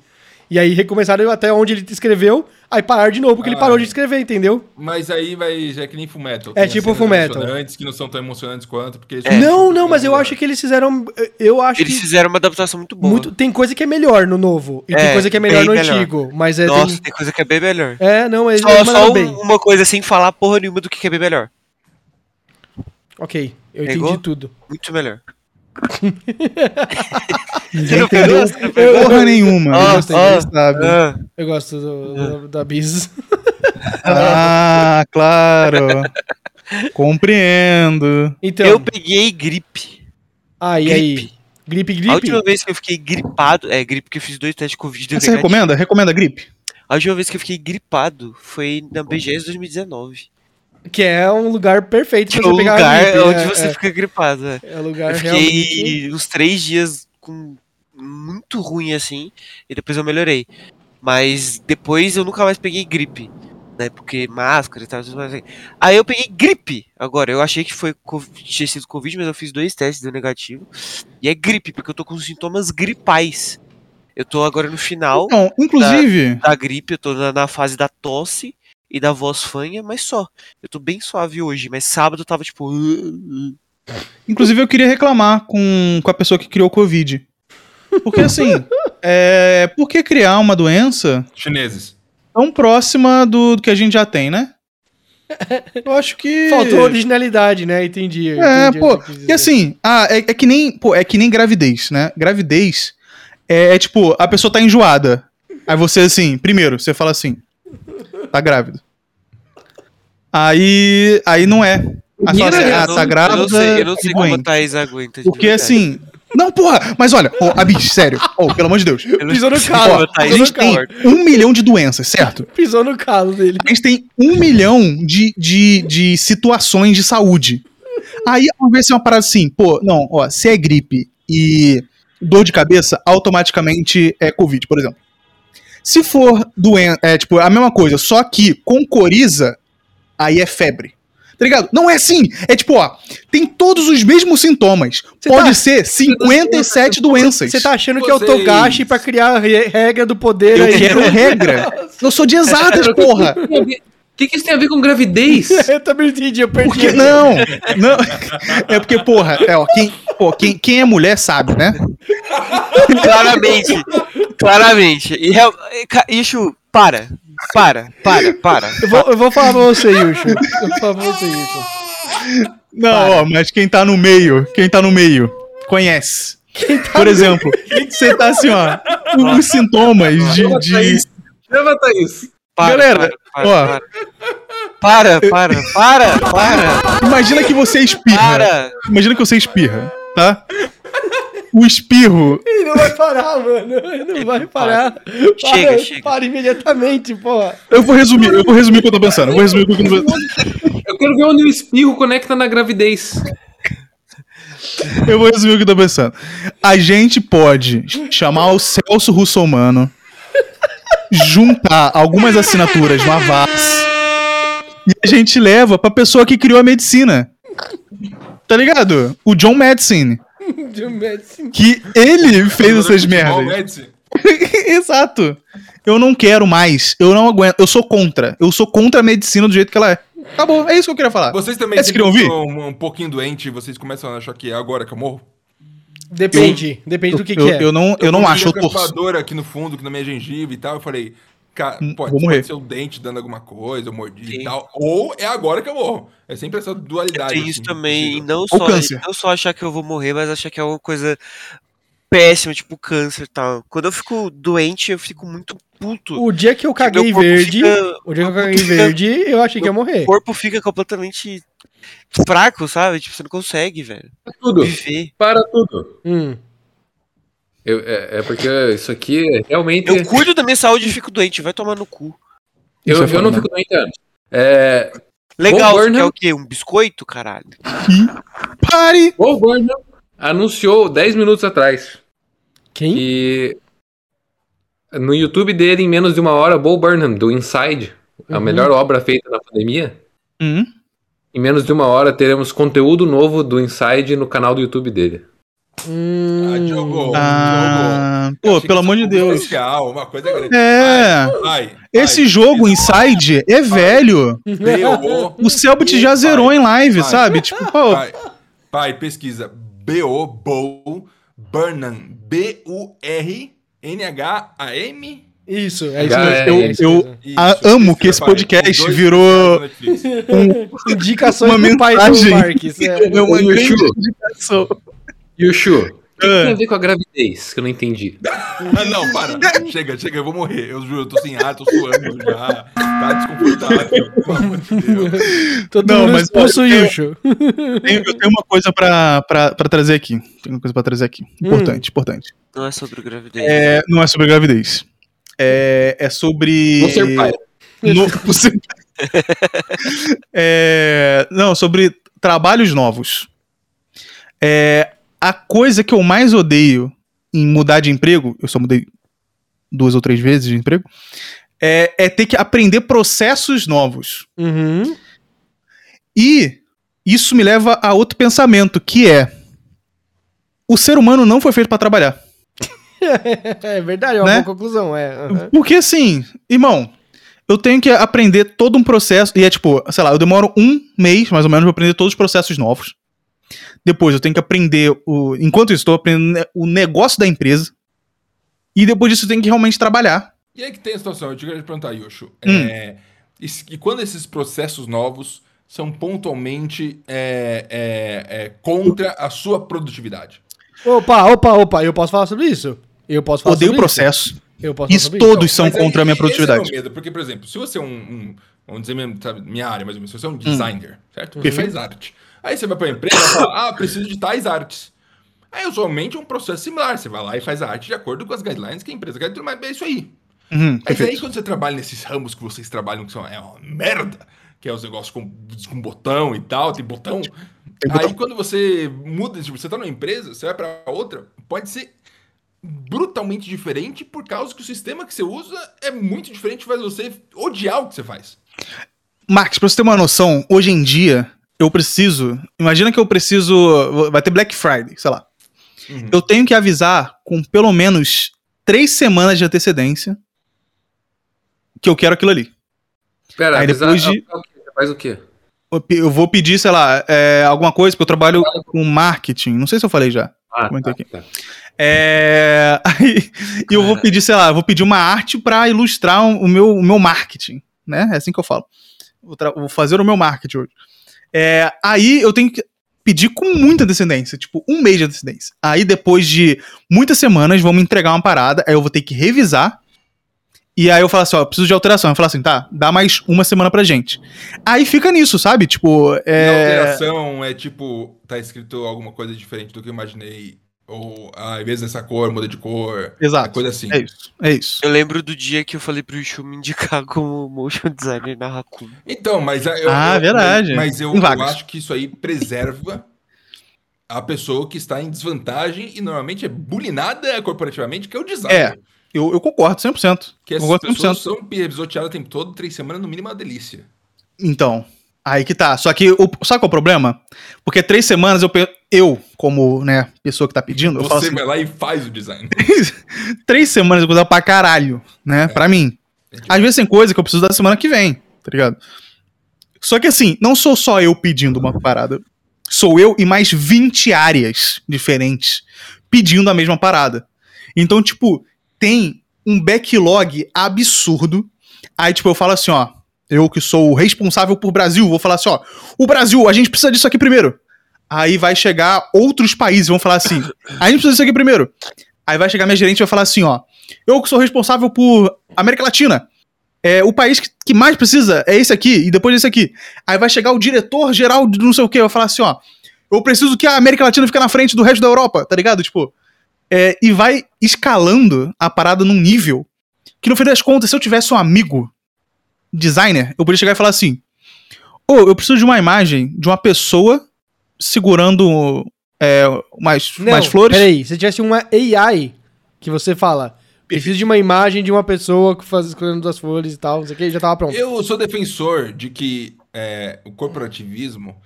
E aí recomeçaram até onde ele escreveu, aí pararam de novo porque ele Ah. parou de escrever, entendeu? Mas aí vai, já é que nem Fullmetal. É Tem tipo Fullmetal. emocionantes que não são tão emocionantes quanto, porque... É. não, não, mas eu acho que eles fizeram. Eu acho Eles que. fizeram uma adaptação muito boa. Muito, tem coisa que é melhor no novo. E tem É, coisa que é melhor no melhor. antigo. Mas é. Nossa, tem- tem coisa que é bem melhor. É, não, eles Só, só um- bem. uma coisa sem falar porra nenhuma do que que é bem melhor. Ok, eu Pegou? entendi tudo. Muito melhor. Ninguém não pegou? entendeu Você não pegou? porra nenhuma. Ah, Eu gostei, ele sabe. Ah, Eu gosto do, do- da Biz. Ah, claro. Compreendo. Então, eu peguei gripe. ah, e aí? Gripe, A gripe? última vez que eu fiquei gripado. É, gripe que eu fiz dois testes de Covid. Você recomenda? Recomenda gripe? A última vez que eu fiquei gripado foi na BGS 2019. Que é um lugar perfeito Que pra é o você pegar lugar a gripe. onde é, você é, fica gripado. É. é lugar Eu realmente... fiquei uns três dias com muito ruim assim, e depois eu melhorei. Mas depois eu nunca mais peguei gripe. Né, porque máscara e tal. tudo mais. Aí eu peguei gripe agora. Eu achei que foi tinha sido Covid, mas eu fiz dois testes, deu negativo. E é gripe, porque eu tô com sintomas gripais. Eu tô agora no final Não, inclusive, da gripe, eu tô na, na fase da tosse e da voz fanha, mas só. Eu tô bem suave hoje, mas sábado eu tava tipo. Inclusive, eu queria reclamar com, com a pessoa que criou o Covid. Porque assim, é, por que criar uma doença Chineses. tão próxima do, do que a gente já tem, né? Eu acho que. Faltou originalidade, né? Entendi. É, entendi pô. E assim, ah, é, é que nem, pô, é que nem gravidez, né? Gravidez é, é tipo, a pessoa tá enjoada. Aí você assim, primeiro, você fala assim, tá grávido. Aí, aí não é. Aí você fala assim, ah, não- tá grávida. Eu não sei, eu não sei e como a. Thaís aguenta. Porque verdade. assim. Não, porra, mas olha, ô, Abis, sério, ô, pelo amor de Deus. Pisou no sei calo, como a a gente tem um milhão de doenças, certo? Pisou no calo dele. A gente tem um milhão de, de, de situações de saúde. Aí, ao ver se é uma parada assim, pô, não, ó, se é gripe e dor de cabeça, automaticamente é Covid, por exemplo. Se for doença, é tipo, a mesma coisa, só que com coriza, aí é febre. Tá ligado? Não é assim. É tipo, ó, tem todos os mesmos sintomas. Você Pode tá- ser 57 doenças. Você tá achando que é o Togashi pra criar a re- regra do poder Eu aí. quero regra. Eu sou de exatas, porra. O que, que isso tem a ver com gravidez? Eu também entendi, eu perdi. Porque não, não. É porque, porra, é, ó, quem, pô, quem, quem é mulher sabe, né? Claramente. Claramente. E, e, Ixo, para. Para, para, para. Eu vou, eu vou falar pra você, Yusho. Eu vou falar pra você, Yusho. Não, ó, mas quem tá no meio, quem tá no meio, conhece. Por exemplo, você tá assim, ó, os sintomas de. de- Chama, Thaís. Para, Galera, para, ó. para, para, para, para, para, Imagina que você espirra. para. Imagina que você espirra, tá? O espirro. Ele não vai parar, mano. Ele não vai parar. Chega, para, chega. Para imediatamente, porra. Eu vou resumir, eu vou resumir o que eu tô pensando. Eu vou resumir o que eu tô pensando. Eu quero ver onde o espirro conecta na gravidez. Eu vou resumir o que eu tô pensando. A gente pode chamar o Celso Russomano, juntar algumas assinaturas no Avaz e a gente leva pra pessoa que criou a medicina. Tá ligado? O John Madison. Que ele fez essas Futebol, merdas. Exato. Eu não quero mais. Eu não aguento. Eu sou contra. Eu sou contra a medicina do jeito que ela é. Acabou. É isso que eu queria falar. Vocês também, Vocês se queriam eu ouvir? tô um, um pouquinho doente, vocês começam a achar que é agora que eu morro? Depende. Depende do que, eu, que é. eu não, eu não tô acho, eu dor aqui no fundo, aqui na minha gengiva e tal. Eu falei, cara, Hum, pode, vou morrer. pode ser o dente dando alguma coisa, eu mordi Sim. e tal. Ou é agora que eu morro. É sempre essa dualidade. Tem isso assim, também, e não Ou só, não só achar que eu vou morrer, mas achar que é alguma coisa péssima, tipo câncer e tal. Quando eu fico doente, eu fico muito puto. O dia que eu caguei verde, fica- o dia que eu caguei fica- verde, eu achei que ia O morrer. corpo fica completamente fraco, sabe? Tipo, você não consegue, velho. Tudo. Viver. Para tudo. Hum. Eu- é, é porque isso aqui é realmente. Eu cuido da minha saúde e fico doente, vai tomar no cu. Eu, Isso é eu não né? fico doente antes. É, Legal, Bo você quer Burnham- o quê? Um biscoito, caralho? Pare! o Burnham anunciou 10 minutos atrás Quem? que no YouTube dele, em menos de uma hora, Bo Burnham, do Inside, a Uhum. melhor obra feita na pandemia, Hum? em menos de uma hora teremos conteúdo novo do Inside no canal do YouTube dele. Hum. Ah, Diogo, Ah, Diogo. pô, pelo isso amor de um Deus. Uma coisa grande. É. Vai, vai, Esse vai. jogo, Inside, é velho. O Selbit já zerou em live, sabe? Tipo, pô, Pai, pai, pesquisa. B.O. Bo Burnham. B-U-R-N-H-A-M? Isso, é isso mesmo. eu- é isso eu- mesmo. Ah, Isso, amo isso que esse podcast virou- Netflix. Indicações uma do pai do mensagem. Marques. É. é uma grande indicação. Yushu, o que, que Ah. tem a ver com a gravidez? Que eu não entendi. Ah, não, para. Chega, chega, eu vou morrer. Eu juro, eu tô sem ar, tô suando já. Tá desconfortável. Pelo amor de Deus. Todo Não, mundo mas expulso o olha, eu- Yusho. Tenho- uma coisa pra, pra, pra trazer aqui. Tenho uma coisa pra trazer aqui. Importante, importante. Não é sobre gravidez. É, não é sobre gravidez. É, é sobre. Vou ser pai. No- você- É, não, sobre trabalhos novos. É, a coisa que eu mais odeio em mudar de emprego, eu só mudei duas ou três vezes de emprego, é, é ter que aprender processos novos. Uhum. E isso me leva a outro pensamento, que é o ser humano não foi feito pra trabalhar. É verdade, é uma Né? boa conclusão. É. aham. Porque assim, irmão, eu tenho que aprender todo um processo. E é tipo, sei lá, eu demoro um mês, mais ou menos, pra aprender todos os processos novos. Depois eu tenho que aprender o. Enquanto eu estou aprendendo o negócio da empresa. E depois disso eu tenho que realmente trabalhar. E aí que tem a situação, eu te queria te perguntar, Yosho. Hum. É, e, se- e quando esses processos novos são pontualmente é, é, é, contra a sua produtividade? Opa, opa, opa, eu posso falar sobre isso? Eu posso falar Odeio o sobre isso? processo. Eu posso Isso todos são Mas aí, contra a minha esse é o produtividade. medo, porque, por exemplo, se você é um, um- vamos dizer mesmo, sabe, minha área, mais ou menos, se você é Hum. um designer, certo? Você faz arte. Aí você vai pra empresa e fala, ah, preciso de tais artes. Aí, usualmente, é um processo similar. Você vai lá e faz a arte de acordo com as guidelines que a empresa quer, mas é isso aí. Uhum, Mas aí, quando você trabalha nesses ramos que vocês trabalham, que são é uma merda, que é os negócios com, com botão e tal, tem botão. Tem aí, botão. quando você muda, tipo, você tá numa empresa, você vai pra outra, pode ser brutalmente diferente por causa que o sistema que você usa é muito diferente, faz você odiar o que você faz. Marcos, pra você ter uma noção, hoje em dia, eu preciso. Imagina que eu preciso. Vai ter Black Friday, sei lá. Uhum. Eu tenho que avisar com pelo menos três semanas de antecedência que eu quero aquilo ali. Pera, Aí avisar- depois de- faz o quê? Eu vou pedir, sei lá, é, alguma coisa, porque eu trabalho com marketing. Não sei se eu falei já. Ah, Comentei aqui. tá. É. Aí, e eu vou pedir, sei lá, eu vou pedir uma arte pra ilustrar o meu, o meu marketing, né? É assim que eu falo. Vou, vou fazer o meu marketing hoje. É, aí eu tenho que pedir com muita antecedência, tipo, um mês de antecedência. Aí depois de muitas semanas vão me entregar uma parada, aí eu vou ter que revisar. E aí eu falo assim, ó, preciso de alteração. Eu falo assim, tá, dá mais uma semana pra gente. Aí fica nisso, sabe? Tipo, E é. alteração é tipo, tá escrito alguma coisa diferente do que eu imaginei. Ou, ah, em vez dessa cor, muda de cor. Exato. Coisa assim. É isso, é isso. Eu lembro do dia que eu falei pro Ishu me indicar como motion designer na Raccoon. Então, mas eu, Ah, eu- verdade. Mas, eu, eu acho que isso aí preserva a pessoa que está em desvantagem e normalmente é bulinada corporativamente, que é o designer. Eu, eu concordo 100%. Que essas concordo pessoas são pisoteadas o tempo todo, três semanas, no mínimo, é uma delícia. Então, aí que tá. Só que, o, sabe qual é o problema? Porque três semanas eu, pe- eu como, né, pessoa que tá pedindo, Você assim, vai lá e faz o design. três semanas eu vou usar pra caralho, né, pra mim. Às vezes tem coisa que eu preciso da semana que vem, tá ligado? Só que assim, não sou só eu pedindo uma parada. Sou eu e mais 20 áreas diferentes pedindo a mesma parada. Então, tipo, tem um backlog absurdo. Aí, tipo, eu falo assim, ó. Eu que sou o responsável por Brasil, vou falar assim, ó. O Brasil, a gente precisa disso aqui primeiro. Aí vai chegar outros países, vão falar assim. A gente precisa disso aqui primeiro. Aí vai chegar minha gerente e vai falar assim, ó. Eu que sou responsável por América Latina. É, o país que, que mais precisa é esse aqui, e depois esse aqui. Aí vai chegar o diretor geral de não sei o que, vai falar assim, ó. Eu preciso que a América Latina fique na frente do resto da Europa, tá ligado? Tipo. é, e vai escalando a parada num nível que no fim das contas, se eu tivesse um amigo designer, eu poderia chegar e falar assim: Ô, eu preciso de uma imagem de uma pessoa segurando é, umas, Não, umas flores. Peraí, se tivesse uma AI que você fala, preciso de uma imagem de uma pessoa que faz escolhendo das flores e tal, não sei o que, já tava pronto. Eu sou defensor de que é, o corporativismo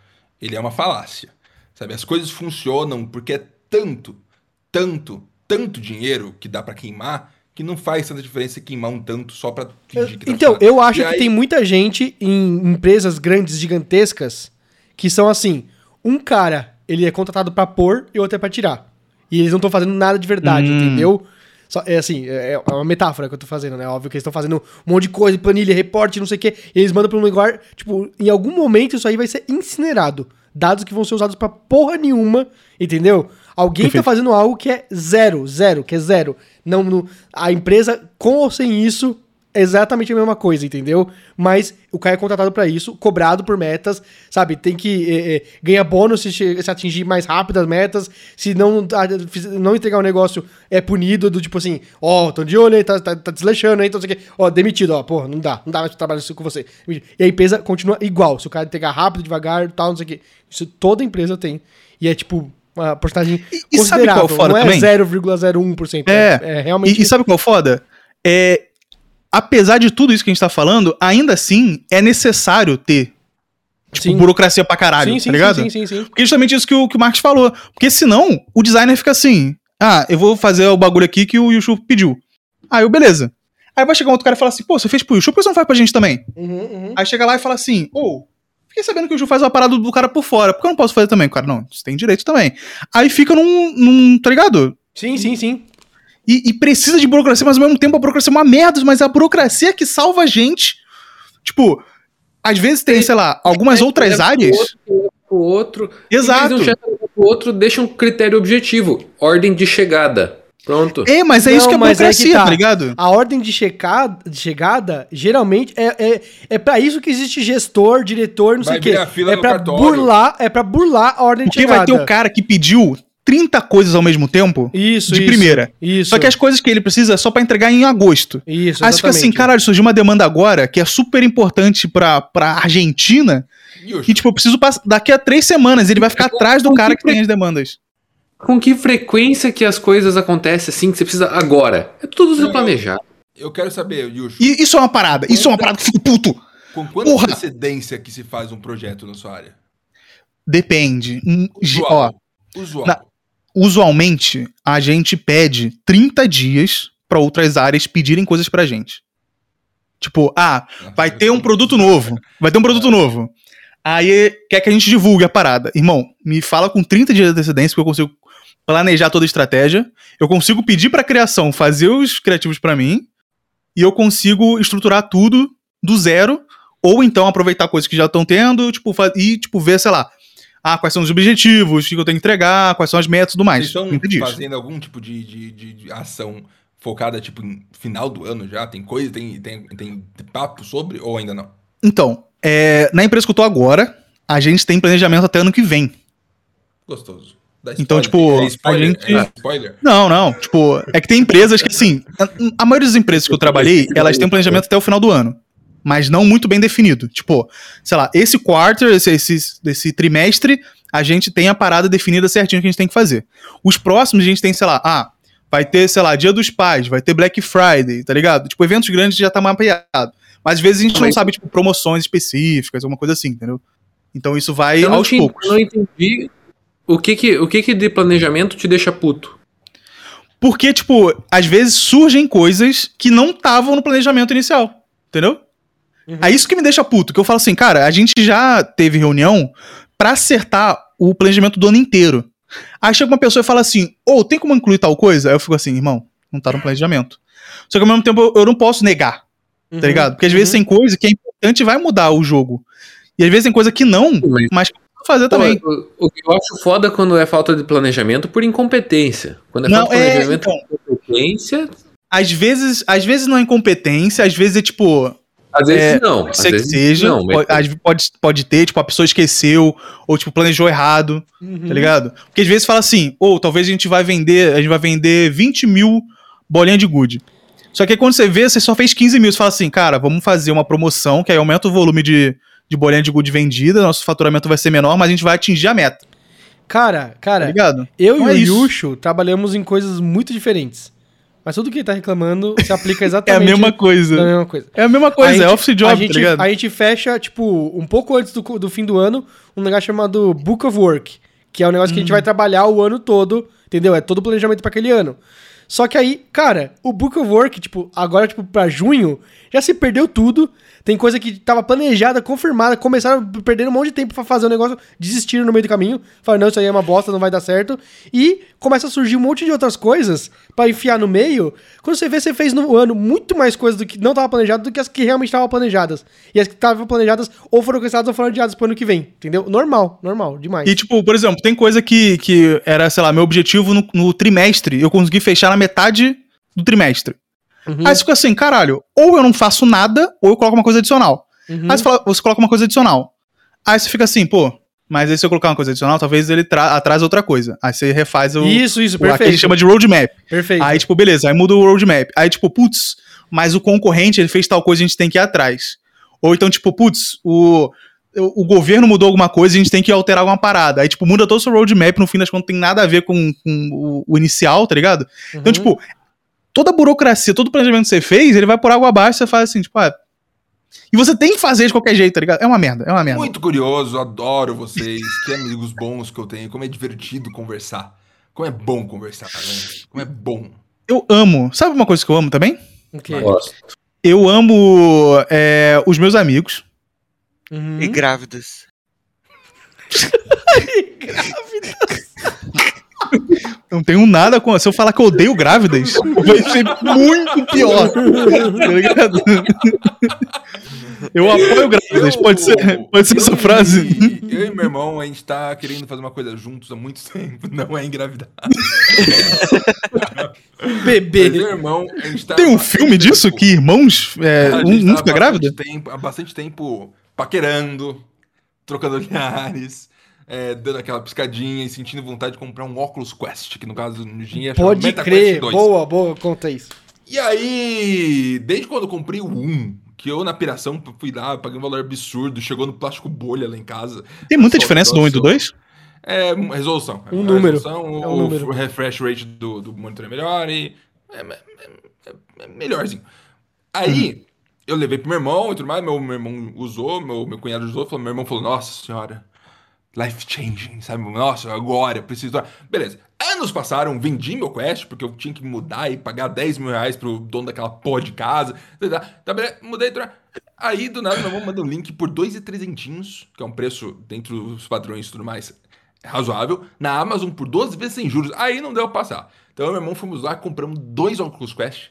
ele é uma falácia. Sabe? As coisas funcionam porque é tanto, tanto, tanto dinheiro que dá pra queimar que não faz tanta diferença queimar um tanto só pra fingir que tá Então, eu acho E que aí- tem muita gente em empresas grandes, gigantescas, que são assim: um cara, ele é contratado pra pôr e outro é pra tirar. E eles não estão fazendo nada de verdade, Hum. entendeu? Só- é assim, é é uma metáfora que eu tô fazendo, né? Óbvio que eles estão fazendo um monte de coisa, planilha, reporte, não sei o quê, e eles mandam pra um lugar, tipo, em algum momento isso aí vai ser incinerado. Dados que vão ser usados pra porra nenhuma, entendeu? Alguém tá Perfeito. fazendo algo que é zero, zero, que é zero. Não, não- a empresa, com ou sem isso, é exatamente a mesma coisa, entendeu? Mas o cara é contratado pra isso, cobrado por metas, sabe? Tem que é, é, ganhar bônus se, se atingir mais rápido as metas, se não, ah, não entregar o negócio é punido, do tipo assim, ó, tô de olho tá, tá, tá desleixando aí, então sei o quê, ó, demitido, ó, porra, não dá, não dá mais pra trabalhar isso com você. E a empresa continua igual, se o cara entregar rápido, devagar, tal, não sei o quê. Isso toda empresa tem. E é tipo uma porcentagem E- e sabe qual é o foda não é também? 0,01%, É. é, é realmente... E, e sabe qual é o foda? É, apesar de tudo isso que a gente tá falando, ainda assim é necessário ter tipo, Sim. burocracia pra caralho, tá ligado? sim, sim, sim. Porque justamente isso que o, que o Marcos falou. Porque senão, o designer fica assim: ah, eu vou fazer o bagulho aqui que o Yushu pediu. Aí eu, beleza. Aí vai chegar um outro cara e falar assim: pô, você fez pro Yushu, por que você não faz pra gente também? Uhum, uhum. Aí chega lá e fala assim: ô, fiquei sabendo que o Ju faz uma parada do cara por fora. Por que eu não posso fazer também? O cara, não, você tem direito também. Aí fica num, num tá ligado? Sim, sim, sim. E, e precisa de burocracia, mas ao mesmo tempo a burocracia é uma merda, mas é a burocracia que salva a gente. Tipo, às vezes tem, sei lá, algumas outras Leva pro áreas. outro, leva pro outro. Exato. De um pro outro, deixa um critério objetivo. Ordem de chegada. Pronto. É, mas é Não, isso que é é burocracia, que tá. tá ligado? A ordem de, checada, de chegada, geralmente, é, é, é pra isso que existe gestor, diretor, não Vai sei o quê. É pra cartório. burlar, é pra burlar a ordem de Porque chegada. vai ter o cara que pediu 30 coisas ao mesmo tempo Isso, de isso, primeira. Isso. Só que as coisas que ele precisa é só pra entregar em agosto. Isso, Aí você fica assim, caralho, surgiu uma demanda agora que é super importante pra, pra Argentina. E o E, tipo, eu preciso passar. Daqui a três semanas ele vai ficar atrás do cara que tem as demandas. Com que frequência que as coisas acontecem assim que você precisa agora? É tudo Não, planejado. Eu quero saber, Yushu, E isso é uma parada. Isso é uma parada que eu fico puto. com quanta porra! antecedência que se faz um projeto na sua área? Depende. Hum, ge- Ó, Usual. Usual. Na- usualmente a gente pede 30 dias pra outras áreas pedirem coisas pra gente. Tipo, ah, vai ter um produto novo. Vai ter um produto novo. Aí quer que a gente divulgue a parada. Irmão, me fala com 30 dias de antecedência que eu consigo planejar toda a estratégia. Eu consigo pedir pra criação fazer os criativos pra mim. E eu consigo estruturar tudo do zero. Ou então aproveitar coisas que já estão tendo, tipo, e tipo, ver, sei lá, ah, quais são os objetivos, o que eu tenho que entregar, quais são as metas e tudo mais. Vocês estão 30 dias. fazendo algum tipo de, de, de- de ação focada, tipo, em final do ano já? Tem coisa, tem, tem, tem papo sobre ou ainda não? Então, é, na empresa que eu tô agora, a gente tem planejamento até ano que vem. Gostoso. Então, tipo, É spoiler? gente- É spoiler? Não, não. Tipo, é que tem empresas que, assim, a, a maioria das empresas que eu trabalhei, elas têm um planejamento até o final do ano. Mas não muito bem definido. Tipo, sei lá, esse quarter, esse, esse, esse trimestre, a gente tem a parada definida certinho que a gente tem que fazer. Os próximos a gente tem, sei lá, ah, vai ter, sei lá, Dia dos Pais, vai ter Black Friday, tá ligado? Tipo, eventos grandes já tá mapeado. Mas às vezes a gente não sabe, tipo, promoções específicas, alguma coisa assim, entendeu? Então isso vai Eu aos te- poucos. eu não entendi o que que, o que que de planejamento te deixa puto. Porque, tipo, às vezes surgem coisas que não estavam no planejamento inicial. Entendeu? Uhum. É isso que me deixa puto. Que eu falo assim, cara, a gente já teve reunião pra acertar o planejamento do ano inteiro. Aí chega uma pessoa e fala assim, ô, tem como incluir tal coisa? Aí eu fico assim, irmão, não tá no planejamento. Só que ao mesmo tempo eu, não posso negar, Uhum. tá ligado? Porque às vezes tem coisa que é importante e vai mudar o jogo. E às vezes tem coisa que não, Mas- mas que eu fazer também. Pô, o, o que eu acho foda quando é falta de planejamento por incompetência. Quando é Não, falta de é, planejamento então. por incompetência, Às vezes, às vezes não é incompetência, às vezes é tipo, às vezes É, não. Pode Às vezes seja. não, mas- pode, pode, pode ter, tipo, a pessoa esqueceu, ou tipo, planejou errado, Uhum. tá ligado? Porque às vezes fala assim, ou talvez a gente vai vender, a gente vai vender 20 mil bolinha de good. Só que aí quando você vê, você só fez 15 mil. Você fala assim, cara, vamos fazer uma promoção, que aí aumenta o volume de, de bolinha de good vendida, nosso faturamento vai ser menor, mas a gente vai atingir a meta, Cara, tá cara, ligado? eu Então e é o. Yusho trabalhamos em coisas muito diferentes. Mas tudo que ele tá reclamando se aplica É a exatamente mesma coisa. mesma coisa. É a mesma coisa, A é gente- office job, a gente, tá ligado? A gente fecha, tipo, um pouco antes do, do fim do ano, um negócio chamado Book of Work, que é um negócio que a Uhum. gente vai trabalhar o ano todo, entendeu? É todo o planejamento pra aquele ano. Só que aí, cara, o Book of Work, tipo, agora, tipo, pra junho, já se perdeu tudo. Tem coisa que tava planejada, confirmada, começaram a perder um monte de tempo pra fazer o negócio, desistiram no meio do caminho, falaram, não, isso aí é uma bosta, não vai dar certo. E começa a surgir um monte de outras coisas pra enfiar no meio. Quando você vê, você fez no ano muito mais coisas do que não tava planejado do que as que realmente estavam planejadas. E as que estavam planejadas ou foram canceladas ou foram adiadas pro ano que vem, entendeu? Normal, normal, demais. E, tipo, por exemplo, tem coisa que, que era, sei lá, meu objetivo no, no trimestre, eu consegui fechar na metade do trimestre. Uhum, Aí você fica assim, caralho, ou eu não faço nada, ou eu coloco uma coisa adicional. uhum. Aí você, fala- você coloca uma coisa adicional. Aí você fica assim, pô, mas aí se eu colocar uma coisa adicional, talvez ele atrase outra coisa. Aí você refaz o. Isso, isso, o aqui a perfeito. gente chama de roadmap. Perfeito. Aí, tipo, beleza, aí muda o roadmap. Aí, tipo, putz, mas o concorrente ele fez tal coisa, a gente tem que ir atrás. Ou então, tipo, putz, o, o governo mudou alguma coisa, a gente tem que alterar alguma parada. Aí, tipo, muda todo o seu roadmap, no fim das contas, não tem nada a ver com, com o, o inicial, tá ligado? Então, Uhum. tipo, toda a burocracia, todo o planejamento que você fez, ele vai por água abaixo, você faz assim, tipo, ah. E você tem que fazer de qualquer jeito, tá ligado? É uma merda, é uma merda. Muito curioso, adoro vocês. Que amigos bons que eu tenho. Como é divertido conversar. Como é bom conversar, né? Como é bom. Eu amo. Sabe uma coisa que eu amo também? O quê? Gosto. Eu amo é, os meus amigos. Uhum. E grávidas. Não tenho nada com. Se eu falar que eu odeio grávidas, vai ser muito pior. Tá? Eu apoio grávidas. Pode ser, pode ser eu essa frase? eu e meu irmão, a gente tá querendo fazer uma coisa juntos há muito tempo. Não é engravidar. Mas Bebê. meu irmão, a gente tá. Tem um filme disso tempo- que irmãos. é, a um, gente um tá há fica bastante grávida? Tempo, há bastante tempo paquerando, trocando olhares. É, dando aquela piscadinha e sentindo vontade de comprar um Oculus Quest, que no caso no dinheiro chama Pode MetaQuest crer. 2. Boa, boa, conta isso. E aí, desde quando eu comprei o 1, que eu na piração fui lá, paguei um valor absurdo, chegou no plástico bolha lá em casa. Tem muita diferença do 1 e do 2? É, resolução. Um A número. resolução, É um o, número. o refresh rate do, do monitor é melhor e. É, é- é- é melhorzinho. Aí, eu levei pro meu irmão e tudo mais, meu, meu irmão usou, meu, meu cunhado usou, falou, meu irmão falou, nossa senhora, life changing, sabe? Nossa, agora eu preciso. Beleza. Anos passaram, vendi meu Quest, porque eu tinha que mudar e pagar 10 mil reais pro dono daquela pó de casa. Tá, tá, beleza, mudei. Tá. Aí, do nada, meu irmão manda um link por 2,300, que é um preço dentro dos padrões e tudo mais razoável, na Amazon por 12 vezes sem juros. Aí não deu pra passar. Então, eu meu irmão fomos lá, compramos dois Oculus Quest.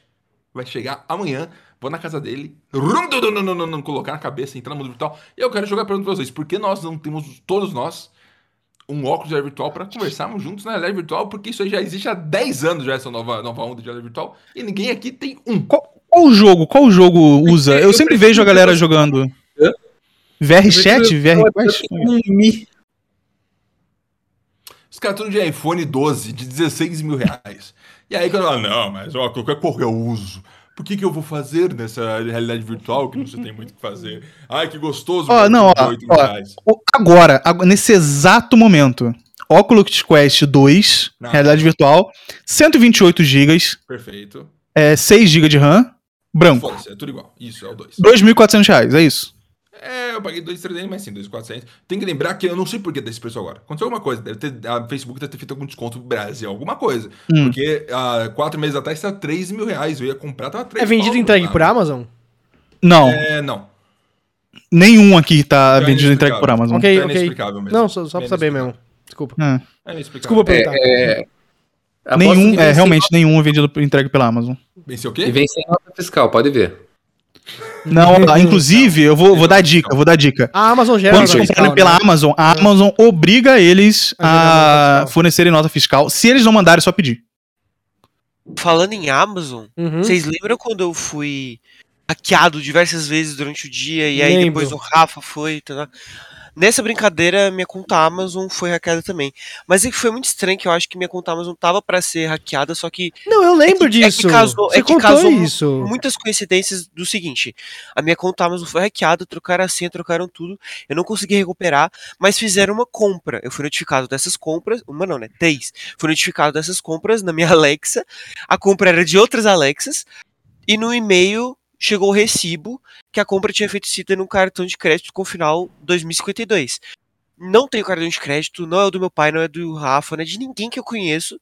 Vai chegar amanhã, vou na casa dele, rum, dum, dum, dum, colocar na cabeça, entrar no mundo virtual. E eu quero jogar a pergunta pra vocês: por que nós não temos, todos nós, um óculos de realidade virtual pra conversarmos juntos na realidade virtual? Porque isso aí já existe há 10 anos, já essa nova, nova onda de realidade virtual, e ninguém aqui tem um. Qual, qual jogo? Qual jogo usa? eu Eu sempre vejo a galera jogando. Hã? VR Chat? VR Quest? um. Os caras estão de iPhone 12 de 16 mil reais. E aí quando eu falo, não, mas ó, qualquer cor eu uso. Por que, que eu vou fazer nessa realidade virtual que você tem muito o que fazer? Ai, que gostoso. Ó, não, ó, 18 mil ó. Agora, ag- nesse exato momento, Oculus Quest 2, Não. realidade virtual, 128 GB, Perfeito. é, 6 GB de RAM, branco. É tudo igual. Isso, é o 2. 2.400 reais, é isso. É, eu paguei 2,300, mas sim, 2,400. Tem que lembrar que eu não sei por que desse preço agora. Aconteceu alguma coisa. Deve ter, a Facebook deve ter feito algum desconto no Brasil, alguma coisa. Hum. Porque há quatro meses atrás estava 3 mil reais. Eu ia comprar, tava 3 É vendido e entregue por Amazon? Não, É, não. nenhum aqui tá É vendido entregue por. Amazon. Ok, É ok. inexplicável mesmo. Não, só, só pra É saber mesmo. Desculpa. É. É inexplicável. Desculpa perguntar. É, aposto Nenhum, é, realmente nenhum é vendido entregue pela Amazon. Venceu o Sem, e quê? vem sem nota fiscal, pode ver. Não, inclusive, eu vou, vou dar dica, eu vou dar dica. A Amazon gera Quando vocês fiscal, comprarem pela né? Amazon, a Amazon obriga eles A a fornecerem nota fiscal. Se eles não mandarem, é só pedir. Falando em Amazon, Uhum. vocês lembram quando eu fui hackeado diversas vezes durante o dia e aí Lembro. depois o Rafa foi. Tá, Nessa brincadeira, minha conta Amazon foi hackeada também. Mas é que foi muito estranho que eu acho que minha conta Amazon tava pra ser hackeada, só que Não, eu lembro É que- é que disso. casou- Você é que casou isso. muitas coincidências do seguinte: a minha conta Amazon foi hackeada, trocaram a senha, trocaram tudo. Eu não consegui recuperar, mas fizeram uma compra. Eu fui notificado dessas compras, uma não, né? Três. Fui notificado dessas compras na minha Alexa. A compra era de outras Alexas. E no e-mail chegou o recibo que a compra tinha feito cita num cartão de crédito com final 2052. Não tenho cartão de crédito, não é o do meu pai, não é do Rafa, não é de ninguém que eu conheço.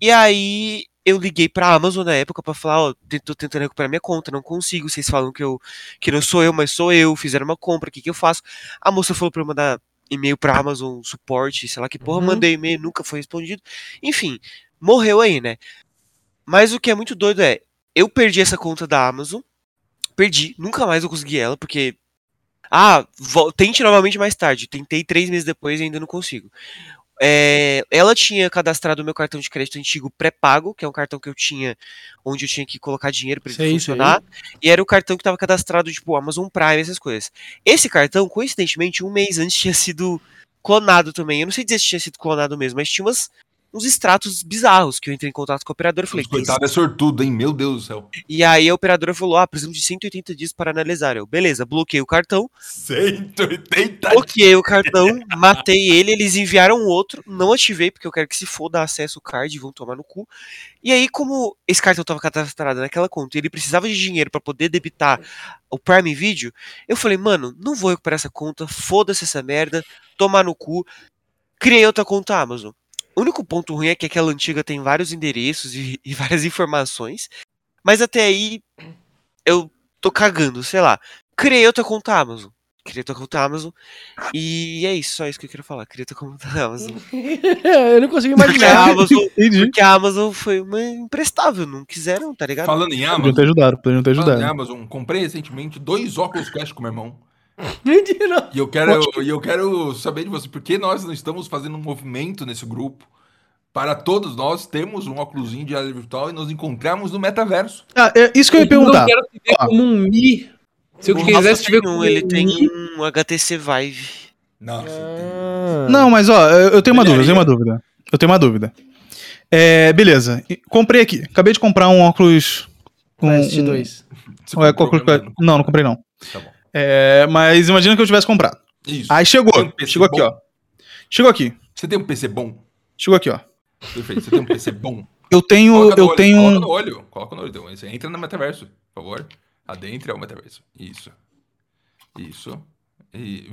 E aí eu liguei pra Amazon na época pra falar, ó, tô tentando recuperar minha conta, não consigo. Vocês falam que eu que não sou eu, mas sou eu, fizeram uma compra, o que que eu faço? A moça falou pra eu mandar e-mail pra Amazon suporte, sei lá que porra, Uhum. mandei e-mail, nunca foi respondido. Enfim, morreu aí, né? Mas o que é muito doido é, eu perdi essa conta da Amazon, perdi, nunca mais eu consegui ela, porque ah, tente novamente mais tarde. Tentei três meses depois e ainda não consigo. É, ela tinha cadastrado o meu cartão de crédito antigo pré-pago, que é um cartão que eu tinha, onde eu tinha que colocar dinheiro para ele Sei, funcionar. E era o cartão que estava cadastrado, tipo, Amazon Prime, essas coisas. Esse cartão, coincidentemente, um mês antes tinha sido clonado também. Eu não sei dizer se tinha sido clonado mesmo, mas tinha umas, uns extratos bizarros que eu entrei em contato com a operadora e falei, "Que Coitado é sortudo, hein? Meu Deus do céu. e aí a operadora falou: ah, precisamos de 180 dias para analisar. Eu, beleza, bloqueei o cartão, 180 bloqueei o cartão, matei ele, eles enviaram outro, não ativei, porque eu quero que se foda acesso o card, vão tomar no cu. E aí, como esse cartão estava cadastrado naquela conta e ele precisava de dinheiro para poder debitar o Prime Video, eu falei, mano, não vou recuperar essa conta, foda-se essa merda, tomar no cu. Criei outra conta Amazon. O único ponto ruim é que aquela antiga tem vários endereços e, e várias informações. Mas até aí eu tô cagando, sei lá. Criei outra conta Amazon. Queria ter uma conta Amazon. E é isso, só isso que eu queria falar. Queria ter uma conta Amazon. eu não consigo Porque a imaginar. Amazon, porque a Amazon foi uma imprestável, não quiseram, tá ligado? Falando em Podiam Amazon, ter ajudado, podiam ter falando em ajudado. Amazon, comprei recentemente dois óculos Quest com meu irmão. Mentira. E eu quero, e eu quero saber de você, por que nós não estamos fazendo um movimento nesse grupo para todos nós termos um óculosinho de realidade virtual e nos encontrarmos no metaverso. Ah, é isso que eu ia Eu perguntar. não quero te ver como um Mi. Se eu O quisesse te ver tem um, como ele um tem um HTC Vive. Nossa, Ah. Não, mas ó, eu eu tenho uma dúvida, eu tenho uma dúvida. Eu tenho uma dúvida. É, beleza. Comprei aqui. Acabei de comprar um óculos. Um, Quest um- 2. Você Ou é óculos-? Não, não comprei não. Tá bom. É, mas imagina que eu tivesse comprado. Isso. Aí chegou. Um Chegou aqui, bom? ó. Chegou aqui. Você tem um PC bom? Chegou aqui, ó. Perfeito. Você tem um PC bom? Eu tenho. Coloca no Eu olho, tenho. Coloca um- no olho. Coloca no olho. Então, você entra no metaverso, por favor. Adentre ao metaverso. Isso. Isso. E...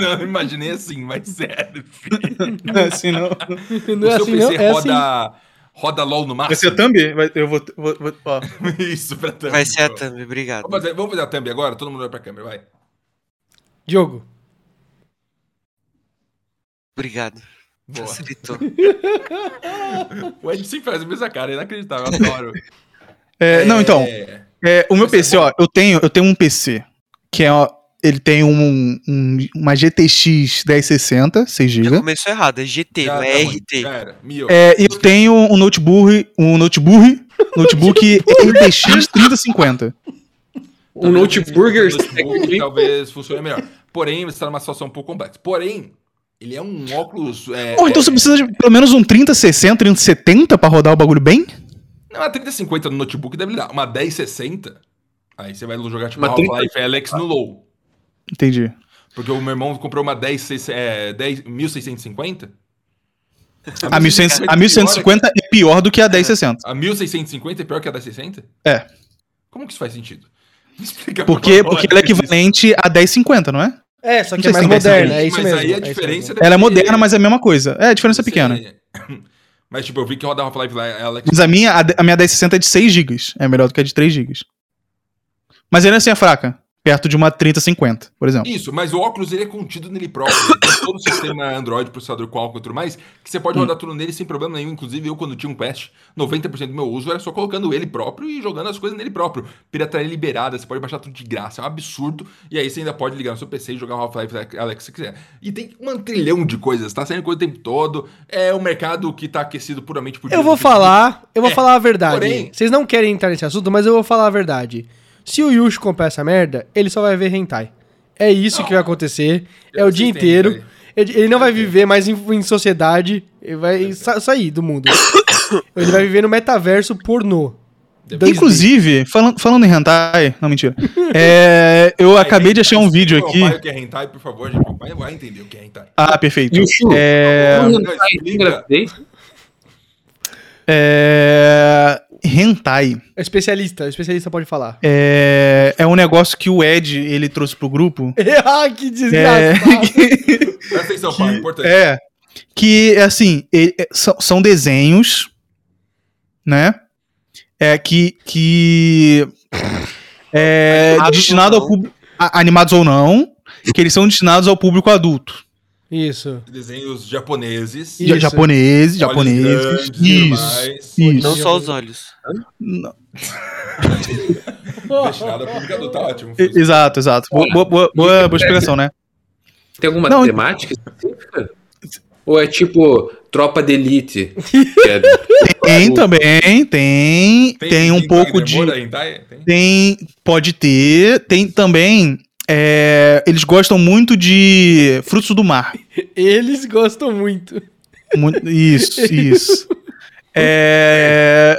não, imaginei assim, mas sério. filho. Não é assim, não. Não o é seu assim, PC não? É assim. Roda, LOL no máximo? Vai ser a thumb? Vai- Eu vou. vou, vou- ó. Isso, pra thumb. Vai ser a thumb, obrigado. Vamos fazer, vamos fazer a thumb agora? Todo mundo olha pra câmera, vai. Diogo. Obrigado. Boa. Facilitou. O Ed sempre faz a mesma cara, é inacreditável, eu adoro. É, Não, então. É, É, o meu Vai ser PC, ó, eu tenho, eu tenho um PC que é, ó, ele tem um, um- uma GTX 1060, 6 Já GB. começou errado, é GT, já não é. RT. Já era, mil. É, e eu tenho um notebook, um notebook, notebook MTX 3050. um Noteburger notebook talvez funcione melhor. Porém, você está numa situação um pouco complexa. Porém, ele é um óculos. É, Pô, então é, você precisa de pelo menos um 3060, 3070 pra rodar o bagulho bem? Não, uma 3050 no notebook deve dar. Uma 1060. Aí você vai jogar tipo Uma Half-Life Alex no low. Entendi. Porque o meu irmão comprou uma 10, é, 10 1650. A, 1100 a 1150 é pior do que a 1060. A 1650 é pior que a 1060? É. Como que isso faz sentido? Me explica Porque, por porque ela é equivalente a 1050, não é? É, só que é mais moderna, é isso mas mesmo. aí a é diferença deve Ela é moderna, mas é a mesma coisa. É, a diferença é pequena. Mas, tipo, eu vi que roda Half-Life Alex. Mas a minha, a, a minha 1060 é de 6 GB. É melhor do que a de 3 GB. Mas ainda assim é fraca. Perto de uma 3050, por exemplo. Isso, mas o óculos ele é contido nele próprio. Tem todo o sistema Android, processador com álcool e tudo mais, que você Hum. pode rodar tudo nele sem problema nenhum. Inclusive, eu, quando tinha um Quest, 90% do meu uso era só colocando ele próprio e jogando as coisas nele próprio. Pirataria liberada, você pode baixar tudo de graça, é um absurdo. E aí você ainda pode ligar no seu PC e jogar o Half-Life Alex se quiser. E tem um trilhão de coisas, tá saindo coisa o tempo todo. É um mercado que tá aquecido puramente por Eu vou falar, eu vou É, falar a verdade. porém- Vocês não querem entrar nesse assunto, mas eu vou falar a verdade. Se o Yushi comprar essa merda, ele só vai ver hentai. É isso que vai acontecer. É o dia inteiro. hentai. Ele ele não vai viver mais em, em sociedade. Ele vai sa- sair do mundo. ele vai viver no metaverso pornô. 2D. Inclusive, falando, falando em hentai. Não, mentira. É, eu acabei de achar um vídeo aqui. Meu pai o que é hentai, por favor, gente. Meu pai vai entender o que é hentai. Ah, perfeito. O Chu? É, engravidez? é, hentai. É especialista, especialista pode falar. É, é um negócio que o Ed ele trouxe pro grupo. ah, que É, desgraçado. Presta atenção, pai, é importante. é que assim e- é, são, são desenhos, né? É que que é Animados destinado ao público animados ou não, que eles são destinados ao público adulto. Isso. Desenhos japoneses. Isso. Japoneses, olhos japoneses. Isso. Isso. Não só os olhos. Não. Destinado ao público adulto, tá ótimo. Exato, exato. Boa, boa, boa, boa, boa explicação, né? Tem alguma Não, temática específica? Ou é tipo tropa de elite? que é- Tem também, tem. Tem, um pouco de. Tem? Tem. Pode ter. Tem também. É, eles gostam muito de frutos do mar. Eles gostam muito. Mu- Isso, isso. É...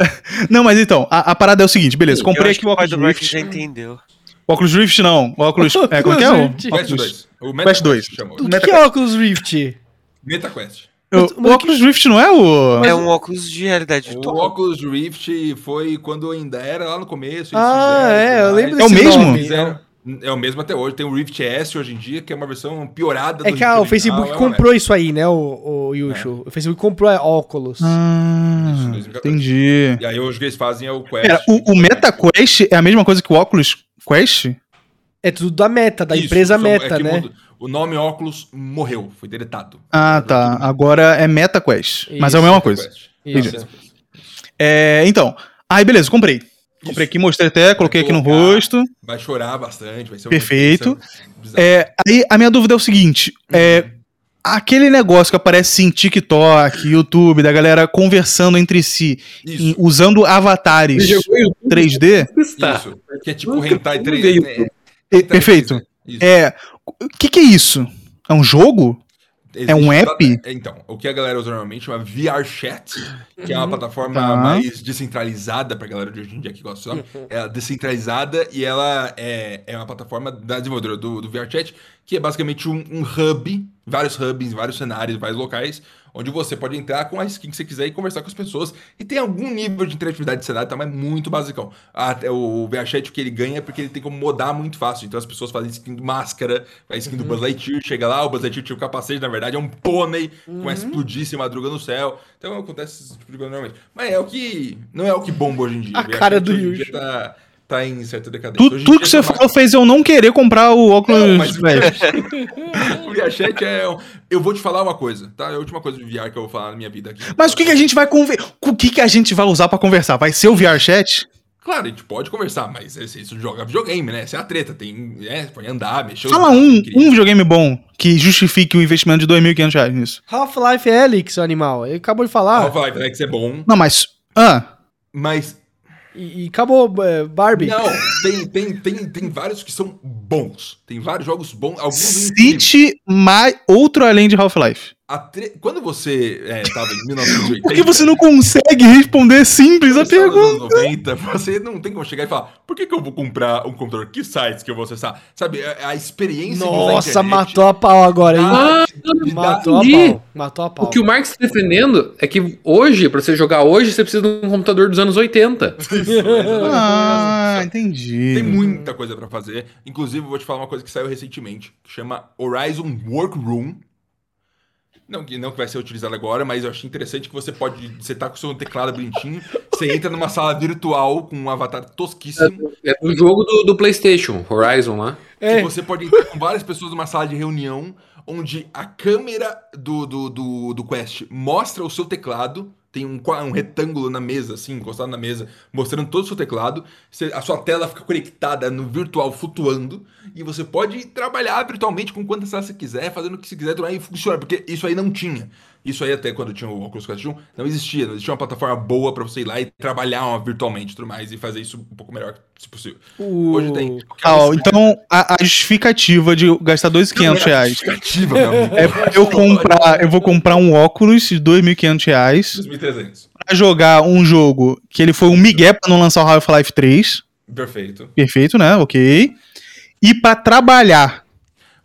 Não, mas então, a, a parada é o seguinte, beleza. Comprei aqui que o o óculos Mark Rift. já entendeu. O óculos Rift não. O óculos. É, como é que é? O. Quest óculos, 2. O Quest 2. chama. O que, que é óculos Rift? MetaQuest. o, o óculos Rift não é o. É um óculos de realidade O. Oculus Rift foi quando ainda era lá no começo. Ah, é, eu lembro É o desse mesmo? nome. Fizeram- É o mesmo até hoje. Tem o Rift S hoje em dia, que é uma versão piorada É do que ah, o Facebook é comprou isso aí, né, o, o Yushu? O Facebook comprou a óculos. Ah, Isso, 2014. entendi. E aí hoje eles fazem é o Quest. Pera, o, o MetaQuest é a mesma coisa que o óculos Quest? É tudo da meta, da Isso, empresa só- meta, é né? muda- O nome óculos morreu, foi deletado. Ah, tá. Agora é MetaQuest. Mas é a Isso, mesma coisa. Isso. É, então. Aí, beleza, comprei. Comprei aqui, mostrei até, coloquei aqui no rosto. Vai chorar bastante, vai ser Perfeito. É, aí a minha dúvida é o seguinte: é, aquele negócio que aparece em TikTok, YouTube, da galera conversando entre si, em- usando avatares YouTube? 3D. Está. isso. Que é tipo hentai nunca 3 veio. é, É, hentai perfeito. 3D. É. O que, que é isso? É um jogo? É um app? Então, o que a galera usa normalmente chama VRChat, que é uma plataforma Tá. mais descentralizada pra galera de hoje em dia que gosta do nome. É descentralizada e ela é, é uma plataforma da desenvolvedora do, do VRChat, que é basicamente um, um hub, vários hubs, vários cenários, vários locais, onde você pode entrar com a skin que você quiser e conversar com as pessoas. E tem algum nível de interatividade de cenário, tá? Mas muito basicão. Até o VRChat, o que ele ganha é porque ele tem como modar muito fácil. Então as pessoas fazem skin do máscara, faz skin do Buzz Lightyear, chega lá, o Buzz Lightyear tira o capacete, na verdade é um pônei, começa a explodir sem madruga no céu. Então acontece esse tipo de coisa normalmente. Mas é o que. Não é o que bomba hoje em dia. A cara do Yuji. Tá, tá em certa decadência. Tu- tudo que você falou fez eu não querer comprar o óculos. Não, mas-. O VRChat é. um- Eu vou te falar uma coisa, tá? É a última coisa de VR que eu vou falar na minha vida aqui. Mas o que, que a gente vai conver... O que, que a gente vai usar pra conversar? Vai ser o VRChat? Claro, a gente pode conversar, mas esse- isso joga videogame, né? Essa é a treta. Tem. É, pode andar, mexer. Fala um, um videogame bom que justifique o investimento de 2.500 reais nisso. Half-Life Helix, animal. Ele acabou de falar. Half-Life Alex é bom, Não, mas. Ah, mas. E, e acabou é, Barbie. Não, tem, tem, tem, tem vários que são bons. Tem vários jogos bons. Alguns cite mais outro além de Half-Life. A tre- Quando você é, tava em 1980. Por que você não consegue responder simples a pergunta? anos 90, você não tem como chegar e falar, por que, que eu vou comprar um computador? Que sites que eu vou acessar? Sabe, a, a experiência Nossa, internet matou a pau agora, hein? Ah, matou a pau. Matou a pau. O que o Marx está defendendo é que hoje, pra você jogar hoje, você precisa de um computador dos anos 80. Ah, entendi. Tem muita coisa pra fazer. Inclusive, eu vou te falar uma coisa que saiu recentemente, que chama Horizon Workroom. Não que, não que vai ser utilizado agora, mas eu achei interessante que você pode. Você tá com o seu teclado bonitinho, você entra numa sala virtual com um avatar tosquíssimo. É do jogo do, do PlayStation, Horizon lá. É. E você pode entrar com várias pessoas numa sala de reunião, onde a câmera do, do, do, do Quest mostra o seu teclado. Tem um, um retângulo na mesa, assim, encostado na mesa, mostrando todo o seu teclado. A sua tela fica conectada no virtual, flutuando. E você pode trabalhar virtualmente com quantas telas você quiser, fazendo o que você quiser, e funciona. Porque isso aí não tinha. Isso aí até quando tinha o Oculus Quest 1, não existia. Não existia uma plataforma boa pra você ir lá e trabalhar virtualmente e tudo mais. E fazer isso um pouco melhor, se possível. O- Hoje tem. Ah, então a, a justificativa de gastar 2.500 reais Justificativa, meu amigo. é eu comprar, eu vou comprar um óculos de 2.500 reais 2.300. pra jogar um jogo que ele foi um migué pra não lançar o Half-Life 3. Perfeito. Perfeito, né? Ok. E pra trabalhar,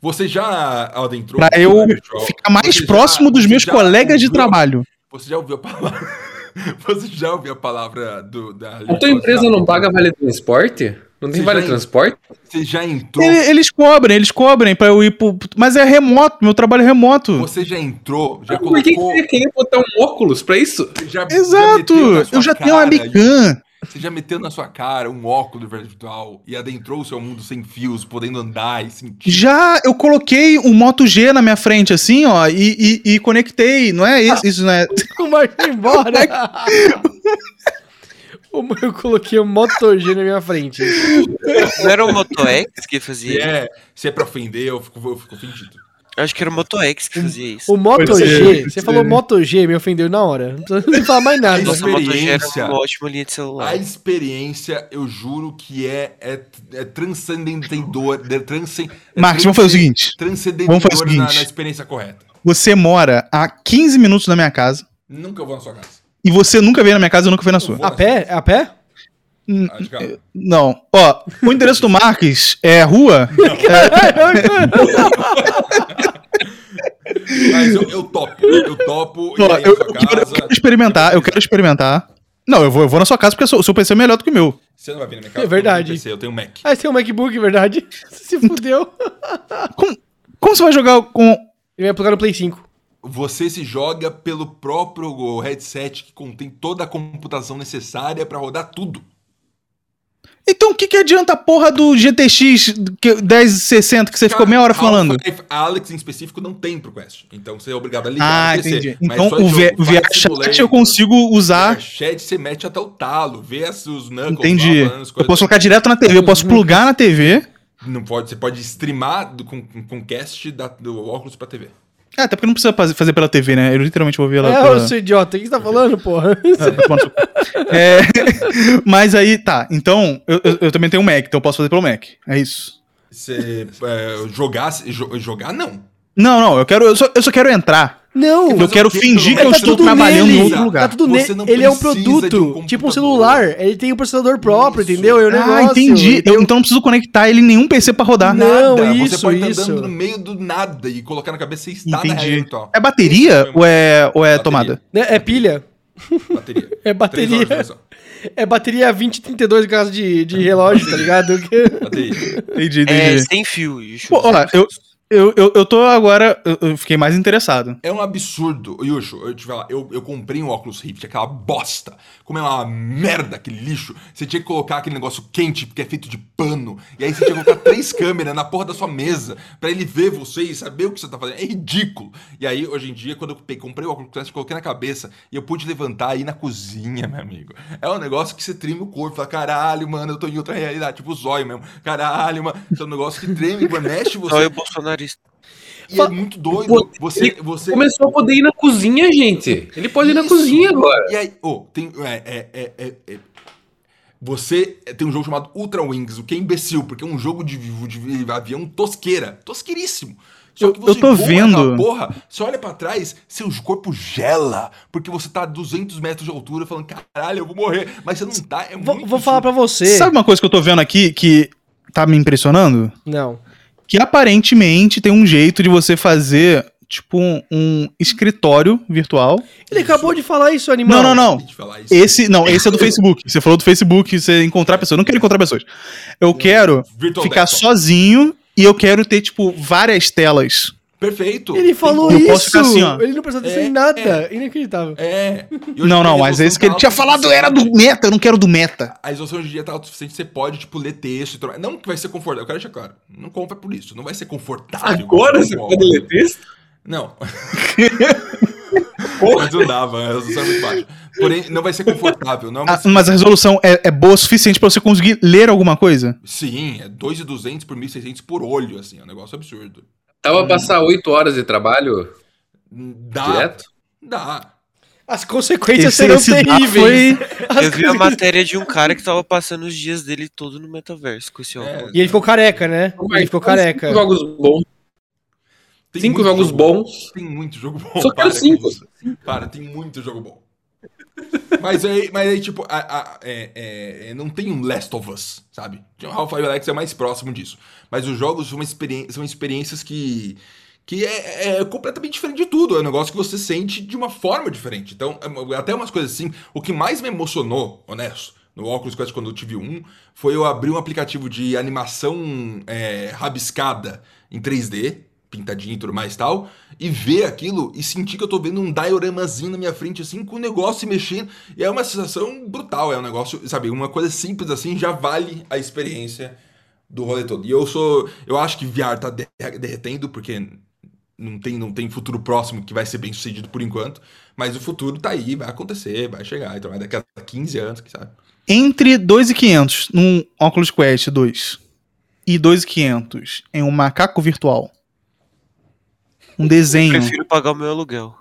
Você já adentrou... pra eu virtual? ficar mais Você já- próximo dos meus já colegas de ouviu- trabalho. Você já ouviu a palavra... Você já ouviu a palavra do, da... A tua empresa não paga vale transporte? Não tem Você vale já- transporte? Você já entrou... Ele- Eles cobrem, eles cobrem pra eu ir pro. Mas é remoto, meu trabalho é remoto. Você já entrou, já Por que que colocou... você queria botar um óculos pra isso? já- já Exato! sua Eu já tenho uma cara- Mican. Você já meteu na sua cara um óculos virtual e adentrou o seu mundo sem fios, podendo andar e sentir... Já eu coloquei um Moto G na minha frente, assim, ó, e, e, e conectei. Não é isso, isso não é. O Marco embora. O- Eu coloquei o Moto G na minha frente. Não era o Moto X que Se fazia é, se é pra ofender, eu fico, eu fico ofendido. Eu acho que era o Moto X que fazia isso. O Moto ser, G, pode você ser. falou Moto G, me ofendeu na hora. Não precisa nem falar mais nada. Nossa, o Moto G era experiência. uma ótima linha de celular. A experiência, eu juro que é, é, é transcendentador. É transcen, é Marcos, vamos fazer o seguinte: Transcendentador vamos fazer o na, seguinte. na experiência correta. você mora a 15 minutos da minha casa Nunca vou na sua casa. e você nunca veio na minha casa e eu nunca fui na sua. A na pé? É a pé? sua- Ah, de carro. Não. Ó, o endereço do Marques é rua. Mas eu, eu topo. Eu topo. Eu, na sua eu quero, eu casa. quero experimentar, eu quero experimentar. Não, eu vou, eu vou na sua casa porque o seu- PC é melhor do que o meu. Você não vai vir na minha casa. É verdade. Eu tenho PC, eu tenho Mac. Ah, você tem um MacBook, verdade? Você se fudeu. Como você vai jogar com. Ele vai plugar no Play 5. Você se joga pelo próprio headset que contém toda a computação necessária pra rodar tudo. Então o que, que adianta a porra do GTX que- 1060 que você ficou meia hora falando? Half-Life Alex em específico não tem pro Quest. Então você é obrigado a ligar Ah, no PC. entendi. Mas Então o, jogo, V- o Flight VR Chat eu consigo usar. VR Chat você mete até o talo, vê as- os Knuckles Entendi. lá Eu posso colocar direto na TV, eu posso plugar na TV. Não pode, você pode streamar do, com, com cast da- do óculos pra TV. É, até porque não precisa fazer, fazer pela TV, né? Eu literalmente vou ver ela. É, pela... ô, seu idiota, o que você tá falando, porra? É, mas aí, tá. Então, eu, eu- eu também tenho um Mac, então eu posso fazer pelo Mac. É isso. Você é, jogar, jo- jogar não. Não, não, eu quero. Eu só, eu só quero entrar. Não, Eu quero fingir que eu menos estou trabalhando nele. em outro lugar. Tá tudo Ele é um produto, um tipo um celular. Ele tem um processador próprio, Isso. entendeu? É um negócio. ah, entendi. Eu, então não preciso conectar ele em nenhum PC pra rodar. Não, Nada. isso, você pode estar isso. andando no meio do nada e colocar na cabeça você está na Entendi. virtual. É bateria ou é, ou é Bateria. tomada? Né, É pilha. Bateria. É bateria. É bateria 2032 graus de, de relógio, tá ligado? Bateria. Entendi, É entendi. sem fio. Pô, ó, eu, eu, eu, eu tô agora. Eu, eu fiquei mais interessado. É um absurdo. Yusho, eu falar, eu, eu comprei um óculos Rift, aquela bosta. Como é uma merda aquele lixo. Você tinha que colocar aquele negócio quente, porque é feito de pano. E aí você tinha que colocar três câmeras na porra da sua mesa pra ele ver você e saber o que você tá fazendo. É ridículo. E aí, hoje em dia, quando eu comprei o óculos Quest, coloquei na cabeça e eu pude levantar e ir na cozinha, meu amigo. É um negócio que você treme o corpo. Fala, caralho, mano, eu tô em outra realidade. Tipo o zóio mesmo. Caralho, mano. Isso é um negócio que treme, mexe você. Só eu E é muito doido. Você, você Começou a poder ir na cozinha, gente. Ele pode ir na Isso. cozinha agora. E aí, ô, tem. É, é, é, é, é- Você tem um jogo chamado Ultra Wings, o que é imbecil, porque é um jogo de, de avião tosqueira. Tosqueiríssimo. Só que você eu tô vendo. Porra, você olha pra trás, seu corpo gela, porque você tá a 200 metros de altura falando, caralho, eu vou morrer. Mas você não tá. É Vou, muito vou falar pra você. Sabe uma coisa que eu tô vendo aqui que tá me impressionando? Não. Que aparentemente tem um jeito de você fazer, tipo, um, um escritório virtual. Ele acabou de falar isso, animal. Não, não, não. Esse, não, esse é do Facebook. Você falou do Facebook, você encontrar pessoas. Eu não quero encontrar pessoas. Eu quero Virtual ficar desktop. sozinho e eu quero ter, tipo, várias telas. Perfeito. Ele falou Eu isso. posso ficar assim, ó. Ele não prestou atenção É, em nada. Inacreditável. É. E hoje Não, não, mas esse que ele tinha falado suficiente. era do meta, eu não quero do meta. A resolução hoje em dia tá o suficiente, você pode, tipo, ler texto e. Não que vai ser confortável, eu quero deixar claro. Não compra por isso, não vai ser confortável. texto? Não. Mas não dava, a resolução é muito baixa. Porém, não vai ser confortável. Não é. Ah, mas a resolução é, é boa o suficiente pra você conseguir ler alguma coisa? Sim, é 2.200 por 1.600 por olho, assim, é um negócio absurdo. Tava a passar oito horas de trabalho Dá. direto? Dá. As consequências Esse, serão terríveis. foi... Eu vi a matéria de um cara que tava passando os dias dele todo no metaverso com esse óculos. E ele ficou careca, né? Ele ficou careca. Cinco jogos bons. Tem Cinco jogos jogo bons. Tem muito jogo bom. Só quero com cinco. Para, tem muito jogo bom. Mas aí, mas aí tipo, a- a- é- é- não tem um Last of Us, sabe? O Half-Life Alex é mais próximo disso. Mas os jogos são, experi- são experiências que, que é, é completamente diferente de tudo. É um negócio que você sente de uma forma diferente. Então, é- até umas coisas assim. O que mais me emocionou, honesto, no Oculus Quest quando eu tive um, foi eu abrir um aplicativo de animação é, rabiscada em 3D, pintadinho e tudo mais tal, e ver aquilo e sentir que eu tô vendo um dioramazinho na minha frente, assim, com o negócio se mexendo. E é uma sensação brutal, é um negócio, sabe, uma coisa simples assim já vale a experiência do rolê todo. E eu sou. Eu acho que VR tá de- derretendo, porque não tem, não tem futuro próximo que vai ser bem sucedido por enquanto. Mas o futuro tá aí, vai acontecer, vai chegar. Então, daqui a 15 anos, quem sabe? Entre 2.500 num Oculus Quest 2 e 2.500 em um macaco virtual. Um desenho. Prefiro pagar o meu aluguel.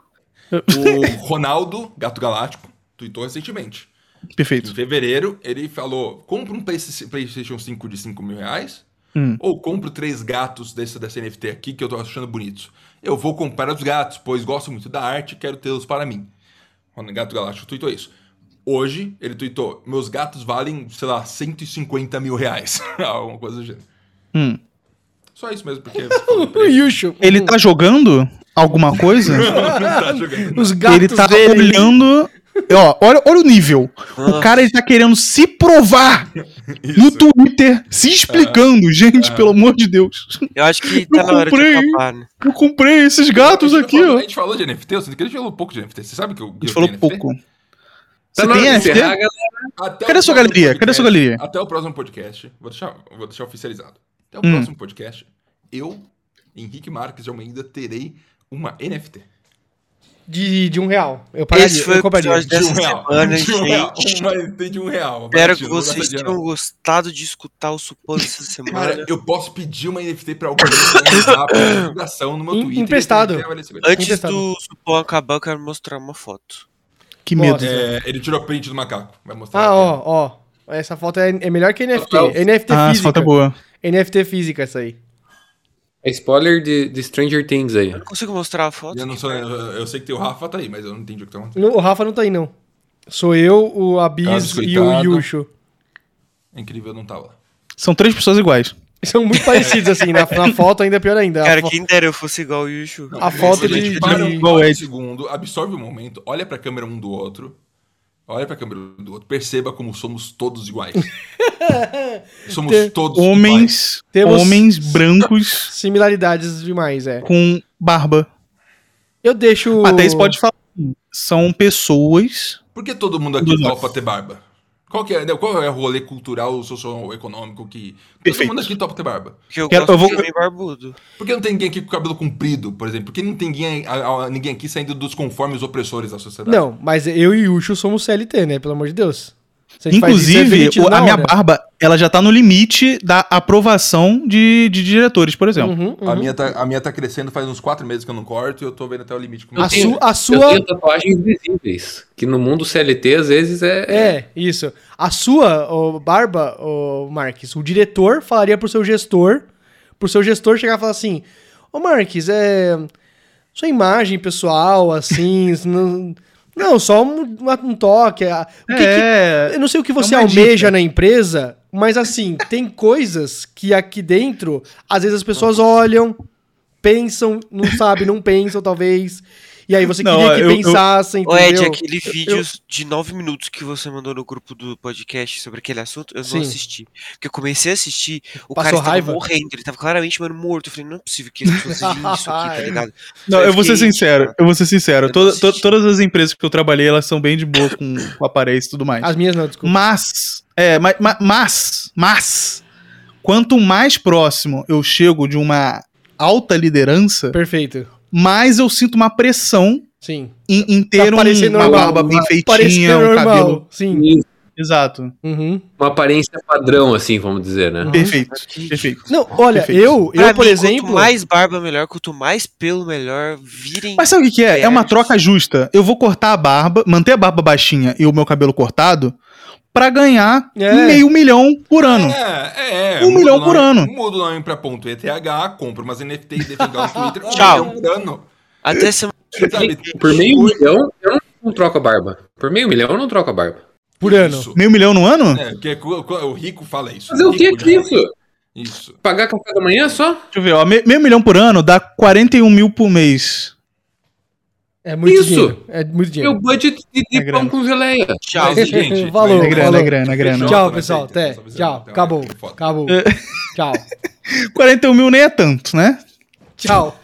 O Ronaldo, Gato Galáctico, tweetou recentemente. Em Perfeito. fevereiro, ele falou: compra um Play- PlayStation 5 de 5 mil reais. Hum. Ou compro três gatos desse, dessa NFT aqui que eu tô achando bonitos. Eu vou comprar os gatos, pois gosto muito da arte e quero tê-los para mim. O Gato Galáctico tweetou isso. Hoje, ele tweetou: meus gatos valem, sei lá, 150 mil reais. Alguma coisa do gênero. Hum. Só isso mesmo, porque. O Yushu. Ele tá jogando alguma coisa? tá jogando. Os gatos ele tá dele. olhando. Ó, olha, olha o nível. O cara ele tá querendo se provar no. Twitter, se explicando. Gente, Ah. pelo amor de Deus. Eu acho que tá Eu na hora de comprei. acabar, né? Eu comprei esses gatos A aqui, falou- ó. A gente falou de NFT, eu sinto que a gente falou pouco de NFT. Você sabe que eu. A gente falou pouco. Você na tem de NFT? encerrar. Até Cadê o sua galeria? Cadê sua podcast- galeria? Até o próximo podcast. Vou deixar, vou deixar oficializado. Até o Hum. próximo podcast, eu, Henrique Marques de Almeida, terei uma NFT. De, de um real. Eu pagaria, Esse foi eu o compraria. dessa de um real. semana, de um real. Uma NFT de um real. Espero que vocês tenham gostado de escutar o Supano essa semana. Cara, eu posso pedir uma NFT pra alguém pra usar pra divulgação no meu Twitter. emprestado. Antes Emprestado. do Supão acabar, eu quero mostrar uma foto. Que medo. É, ele tirou print do macaco. Vai mostrar. Ah, ó, ó. Essa foto é, é melhor que NFT. Rafael. NFT Ah, essa física. foto é boa. NFT física, essa aí. É spoiler de, de Stranger Things aí. Eu não consigo mostrar a foto. Eu, não sou, eu, eu sei que tem o Rafa, tá aí, mas eu não entendi o que tá acontecendo. No- O Rafa não tá aí, não. Sou eu, o Abis e o. Yusho. É incrível, eu não tava lá. São três pessoas iguais. São muito parecidos, assim. Na, na foto ainda é pior ainda. Cara, fo- quem dera eu fosse igual o Yushu. A foto de- para de- um, segundo, absorve o momento, olha pra câmera um do outro. Olha pra câmera um do outro. Perceba como somos todos iguais. somos Te- todos iguais. Homens, Temos- homens brancos Similaridades demais, é. com barba. Eu deixo. Até isso pode falar. São pessoas. Por que todo mundo aqui topa ter barba? Qual, que é, qual é o rolê cultural, socioeconômico que. Todo Perfeito. mundo aqui topa ter barba. Porque eu Quero- gosto eu vou- de barbudo. Por que não tem ninguém aqui com cabelo comprido, por exemplo? Por que não tem ninguém, a- a- ninguém aqui saindo dos conformes opressores da sociedade? Não, mas eu e Yusho somos CLT, né? Pelo amor de Deus. Isso, é Inclusive, o- na a minha barba, ela já tá no limite da aprovação de, de diretores, por exemplo. Uhum, uhum. A, minha tá, a minha tá crescendo faz uns quatro meses que eu não corto e eu tô vendo até o limite com A, tenho- su- a Eu sua. tenho tatuagens visíveis. Que no mundo CLT, às vezes, é. É, isso. A sua, ô, Barba, ô, Marques, o diretor falaria pro seu gestor, pro seu gestor chegar e falar assim, ô Marques, é... Sua imagem pessoal, assim, isso não... Não, só um, um toque. a- O que que- É, eu não sei o que você é almeja dica. na empresa, mas assim, tem coisas que aqui dentro, às vezes as pessoas olham, pensam, não sabem, não pensam, talvez. E aí você Não, queria que eu- eu- pensassem, Ô, Ed, entendeu? aquele vídeo de nove minutos que você mandou no grupo do podcast sobre aquele assunto, eu Sim. não assisti. Porque eu comecei a assistir, o Passou cara estava morrendo, ele tava claramente, mano, morto. Eu falei, não é possível que as pessoas sejam isso aqui, tá ligado? Não, Eu eu vou ser sincero, eu vou ser sincero. eu Toda- to- todas as empresas que eu trabalhei, elas são bem de boa com, com aparelhos e tudo mais. As minhas não, desculpa. Mas, é, ma- ma- mas, mas, quanto mais próximo eu chego de uma alta liderança, Perfeito. Mais eu sinto uma pressão Sim. em, em ter Pra um- uma normal. barba bem Parecer feitinha, um normal. cabelo. Sim. Isso, Exato. Uhum. Uma aparência padrão, assim, vamos dizer, né? Perfeito. que- Perfeito. Não, olha, Perfeito. eu, Pra eu por mim, exemplo. Quanto mais barba, melhor. Quanto mais pelo, melhor. Virem. Mas sabe o que, que é? É uma troca justa. Eu vou cortar a barba, manter a barba baixinha e o meu cabelo cortado pra ganhar É. meio milhão por ano. É, é, é. Um milhão o nome- por ano. Muda o nome pra ponto ETH, compra umas NFT e deixa no Twitter. um Tchau. milhão por ano. Até semana. Sabe? Por meio milhão, eu não, troco a barba. Por meio milhão, eu não troco a barba. Por ano. Isso. Meio milhão no ano? É, porque o rico fala isso. Fazer o que rico com já- isso? Isso. Pagar café da manhã só? Deixa eu ver, ó. me- Meio milhão por ano dá 41 mil por mês. É muito Isso. dinheiro. É muito dinheiro. Meu budget de, de É pão com geleia. Tchau. Mas, gente, mas- É grana, falou. é grana, é grana. Tchau, pessoal. Até. Tchau. Acabou. Acabou. Tchau. 41 mil nem é tanto, né? Tchau.